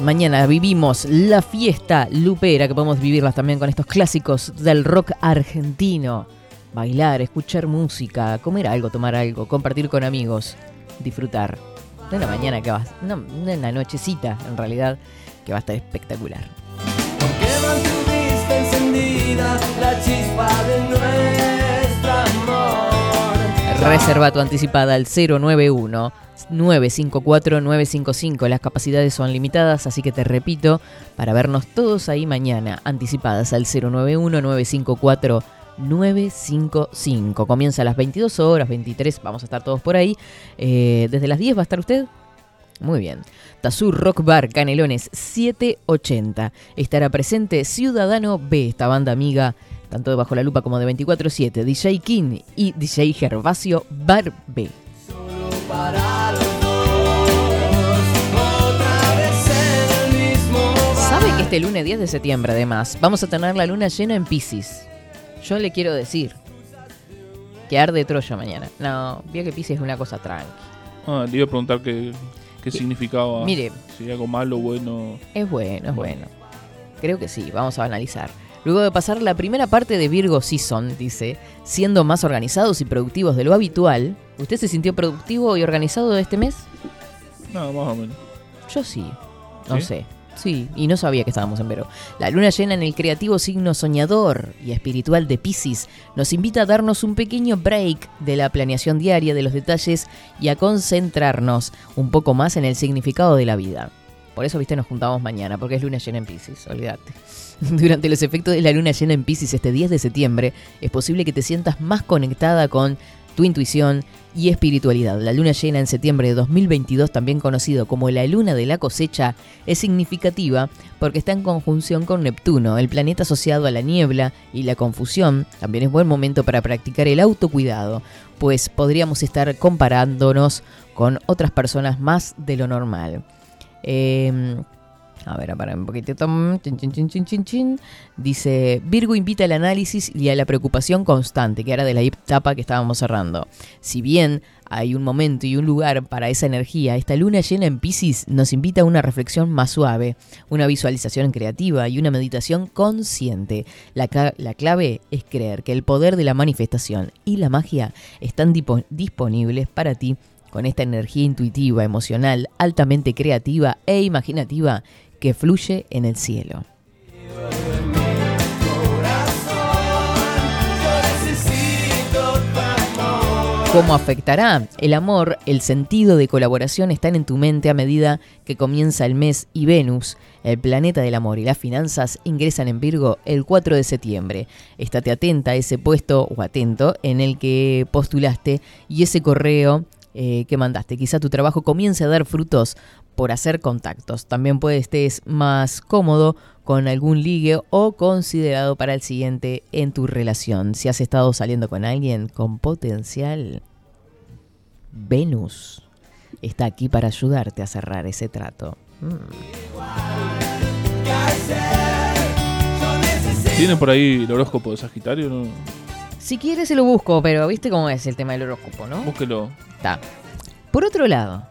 Mañana vivimos la fiesta lupera, que podemos vivirlas también con estos clásicos del rock argentino. Bailar, escuchar música, comer algo, tomar algo, compartir con amigos, disfrutar. De una mañana que va, no, de nochecita en realidad, que va a estar espectacular. Que mantuviste encendida la chispa de amor. Reserva tu anticipada al 091 954 955. Las capacidades son limitadas, así que te repito, para vernos todos ahí mañana, anticipadas al 091 954 955. Comienza a las 22 horas, 23, vamos a estar todos por ahí. Eh, desde las 10 va a estar usted. Muy bien. Tazur Rock Bar Canelones 780. Estará presente Ciudadano B, esta banda amiga, tanto de Bajo la Lupa como de 24-7, DJ King y DJ Gervasio Bar B. Para los dos, otra vez en el mismo bar. ¿Sabe que este lunes 10 de septiembre, además, vamos a tener la luna llena en Pisces? Yo le quiero decir que arde Troya mañana. No, vio que Pisces es una cosa tranqui. Ah, le iba a preguntar qué, qué significaba. mire. Si algo malo, bueno. Es bueno, es bueno. Creo que sí, vamos a analizar. Luego de pasar la primera parte de Virgo Season, dice, siendo más organizados y productivos de lo habitual, ¿usted se sintió productivo y organizado este mes? No, más o menos. Yo sí. No ¿Sí? sé. Sí, y no sabía que estábamos en Vero. La luna llena en el creativo signo soñador y espiritual de Pisces nos invita a darnos un pequeño break de la planeación diaria de los detalles y a concentrarnos un poco más en el significado de la vida. Por eso, viste, nos juntamos mañana, porque es luna llena en Pisces, olvídate. Durante los efectos de la luna llena en Pisces este 10 de septiembre, es posible que te sientas más conectada con tu intuición y espiritualidad. La luna llena en septiembre de 2022, también conocido como la luna de la cosecha, es significativa porque está en conjunción con Neptuno, el planeta asociado a la niebla y la confusión. También es buen momento para practicar el autocuidado, pues podríamos estar comparándonos con otras personas más de lo normal. Eh, a ver, para un poquitito. Chin. Dice, Virgo invita al análisis y a la preocupación constante, que era de la etapa que estábamos cerrando. Si bien hay un momento y un lugar para esa energía, esta luna llena en Pisces nos invita a una reflexión más suave, una visualización creativa y una meditación consciente. La, la clave es creer que el poder de la manifestación y la magia están disponibles para ti con esta energía intuitiva, emocional, altamente creativa e imaginativa que fluye en el cielo. ¿Cómo afectará? El amor, el sentido de colaboración están en tu mente a medida que comienza el mes y Venus, el planeta del amor y las finanzas, ingresan en Virgo el 4 de septiembre. Estate atenta a ese puesto o atento en el que postulaste y ese correo eh, que mandaste. Quizá tu trabajo comience a dar frutos por hacer contactos. También puede estés más cómodo con algún ligue o considerado para el siguiente en tu relación. Si has estado saliendo con alguien con potencial, Venus está aquí para ayudarte a cerrar ese trato. Mm. ¿Tienen por ahí el horóscopo de Sagitario? No? Si quieres se lo busco, pero viste cómo es el tema del horóscopo, ¿no? Búsquelo. Está. Por otro lado,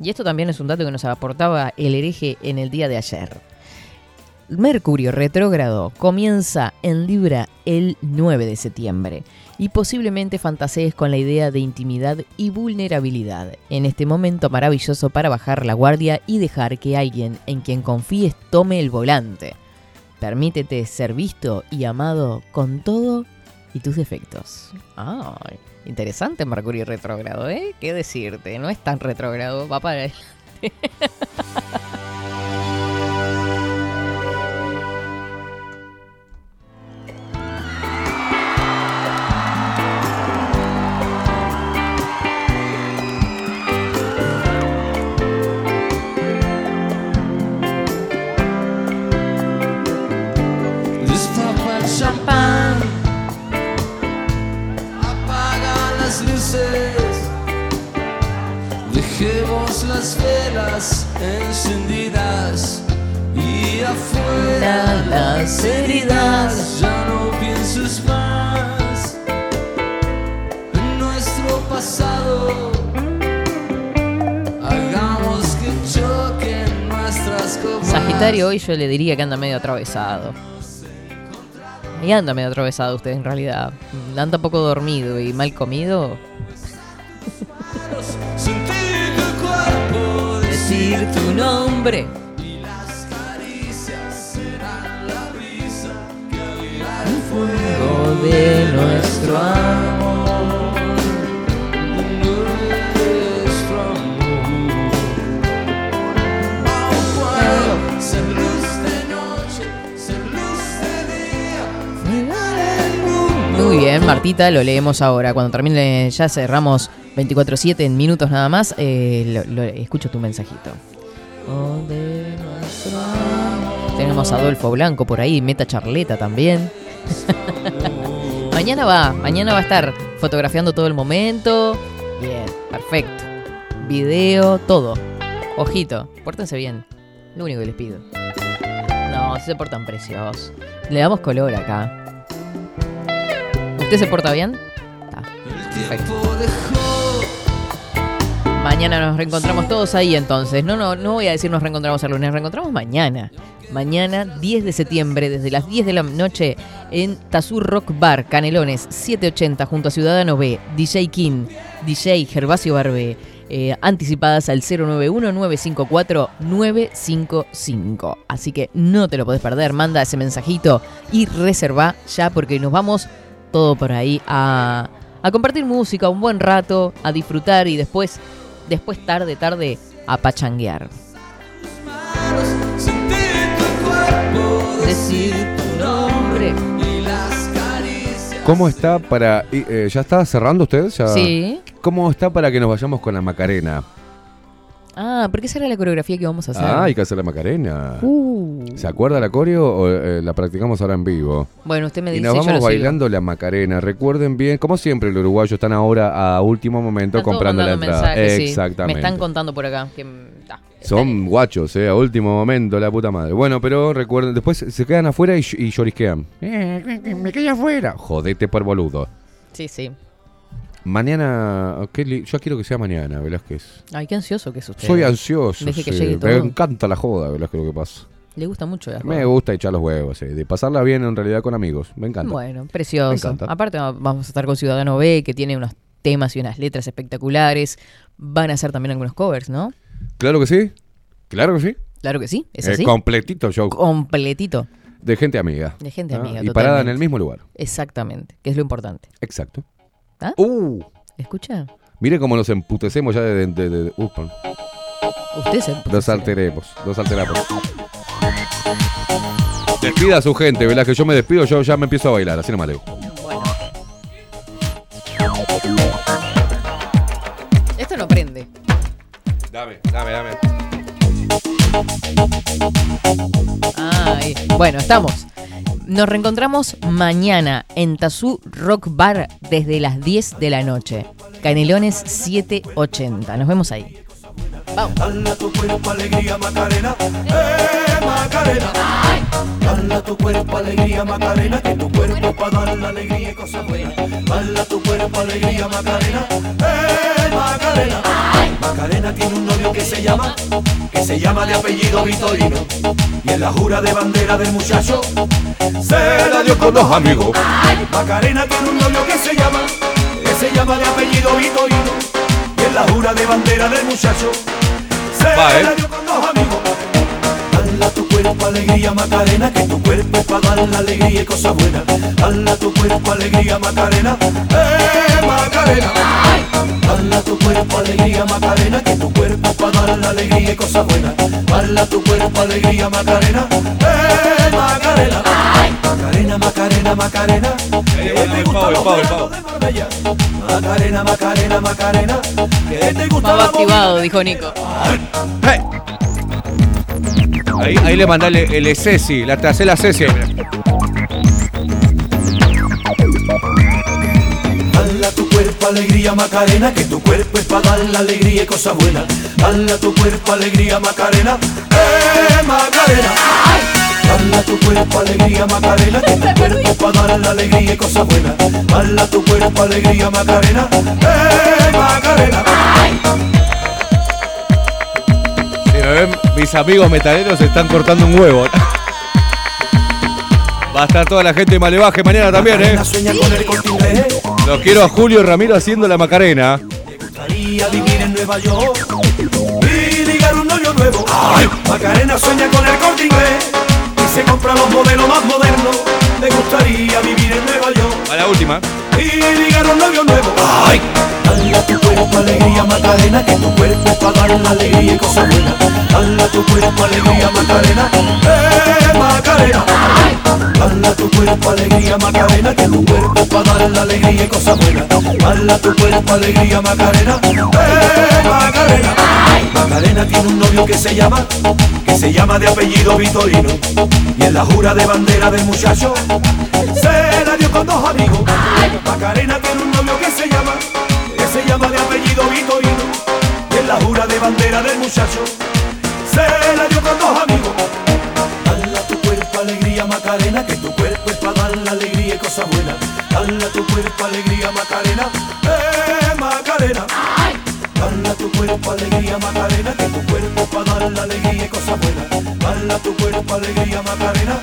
y esto también es un dato que nos aportaba el hereje en el día de ayer. Mercurio retrógrado comienza en Libra el 9 de septiembre y posiblemente fantasees con la idea de intimidad y vulnerabilidad en este momento maravilloso para bajar la guardia y dejar que alguien en quien confíes tome el volante. Permítete ser visto y amado con todo y tus defectos. Ay, interesante Mercurio retrógrado, ¿eh? ¿Qué decirte? No es tan retrógrado, va para adelante. copas. Sagitario hoy yo le diría que anda medio atravesado. Y anda medio atravesado usted en realidad. Anda poco dormido y mal comido. Decir tu nombre. fuego de nuestro amor. Martita, lo leemos ahora. Cuando termine, ya cerramos 24-7 en minutos nada más. eh, lo- escucho tu mensajito. Tenemos a Adolfo Blanco por ahí, Meta Charleta también. mañana va, mañana va a estar fotografiando todo el momento. Bien, perfecto. Video, todo. Ojito, pórtense bien. Lo único que les pido. No, se portan preciosos. Le damos color acá. ¿Usted se porta bien? Mañana nos reencontramos todos ahí entonces. No, no, no voy a decir nos reencontramos el lunes, nos reencontramos mañana. Mañana, 10 de septiembre, desde las 10 de la noche, en Tazur Rock Bar, Canelones, 780, junto a Ciudadano B, DJ King, DJ Gervasio Barbe. eh, anticipadas al 091-954-955. Así que no te lo podés perder, manda ese mensajito y reserva ya porque nos vamos todo por ahí a, a compartir música un buen rato, a disfrutar y después, después tarde, tarde, a pachanguear. Decir tu nombre. ¿Cómo está para... eh, ¿Ya está cerrando usted? ¿Ya? Sí. ¿Cómo está para que nos vayamos con la Macarena? Ah, porque esa era la coreografía que vamos a hacer. Ah, hay que hacer la Macarena. Uh. ¿Se acuerda la coreo o eh, la practicamos ahora en vivo? Bueno, usted me Y dice, nos yo vamos sigo. bailando la Macarena. Recuerden bien, como siempre, los uruguayos están ahora a último momento Están comprando la entrada. mensajes, sí. Exactamente. Me están contando por acá. Que, mm, ta. Son guachos, eh, a último momento, la puta madre. Bueno, pero recuerden, después se quedan afuera y, y llorisquean. Eh, me quedé afuera. Jodete por boludo. Sí, sí. Mañana, li- yo quiero que sea mañana, Velázquez. Ay, qué ansioso que es usted. Soy ansioso. Deje que sí. llegue Me encanta la joda, Velázquez, lo que pasa. Le gusta mucho la Me gusta echar los huevos, sí, de pasarla bien en realidad con amigos. Me encanta. Bueno, Me precioso. encanta. Aparte va- vamos a estar con Ciudadano B, que tiene unos temas y unas letras espectaculares. Van a hacer también algunos covers, ¿no? Claro que sí. Claro que sí. Claro que sí, es Eh, así. completito show. Completito. De gente amiga. De gente Ah, amiga, Y parada en el mismo lugar. Exactamente, que es lo importante. Exacto. ¿Ah? Uh. ¿Escucha? Mire cómo nos emputecemos ya de... de, de- de- uh. Usted se Nos alteremos, nos alteramos. Despida a su gente, ¿verdad? Que yo me despido, yo ya me empiezo a bailar, así nomás le digo. Esto no prende. Dame, dame, dame. Bueno, estamos. Nos reencontramos mañana en Tazú Rock Bar desde las 10 de la noche. Canelones 780. Nos vemos ahí. Dala tu cuerpo alegría Macarena, eh Macarena. Dala tu cuerpo alegría Macarena, que tu cuerpo para dar la alegría y cosas buenas. Dala tu cuerpo alegría Macarena, eh Macarena. Macarena tiene un novio que se llama, que se llama de apellido Vitorino. Y en la jura de bandera del muchacho se la dio con dos amigos. Macarena tiene un novio que se llama, que se llama de apellido Vitorino. Y en la jura de bandera del muchacho Va, ¿eh? Tu cuerpo alegría Macarena, que tu cuerpo es para dar la alegría y cosas buenas. Dala tu cuerpo alegría Macarena, eh Macarena. Dala tu cuerpo alegría Macarena, que tu cuerpo es para dar la alegría y cosas buenas. Dala tu cuerpo alegría Macarena, eh Macarena. Macarena, Macarena, Macarena. que te gusta los veranos de Marbella. Macarena, Macarena, Macarena. Que te gusta la activado, dijo Nico. Ahí, ahí le mandale el Ceci, la te hace la tu cuerpo alegría Macarena, que tu cuerpo es para dar la alegría y cosas buenas. Dala tu cuerpo alegría Macarena, eh Macarena. Dala tu cuerpo alegría Macarena, que tu cuerpo para dar la alegría y cosas buenas. Dala tu cuerpo alegría Macarena, eh Macarena. Ven, mis amigos metaleros están cortando un huevo. Va a estar toda la gente de Malevaje mañana también, ¿eh? Los quiero a Julio y Ramiro haciendo la Macarena. vivir en Nueva York y ligar un novio nuevo. Macarena sueña con el corte y se compra los modelos más modernos. Le gustaría vivir en Nueva York A la última. Y ligar un novio nuevo. ¡Ay! Dale a tu cuerpo alegría Macarena, que tu cuerpo para dar la alegría y cosas buenas. Dale a tu cuerpo alegría Macarena, eh Macarena. Dale a tu cuerpo alegría Macarena, que tu cuerpo para dar la alegría y cosas buenas. Dale a tu cuerpo alegría Macarena, eh Macarena. Macarena tiene un novio que se llama, que se llama de apellido Vitorino. Y en la jura de bandera del muchacho se la dio con dos amigos. Macarena tiene un novio que se llama, que se llama de apellido Vitorino. Y en la jura de bandera del muchacho se la dio con dos amigos. Dale a tu cuerpo alegría Macarena, que tu cuerpo es para dar la alegría y cosas buenas. Dale a tu cuerpo alegría Macarena, eh Macarena. Dale a tu cuerpo alegría Macarena, que tu cuerpo para dar la alegría y cosas buenas. Dale a tu cuerpo alegría Macarena,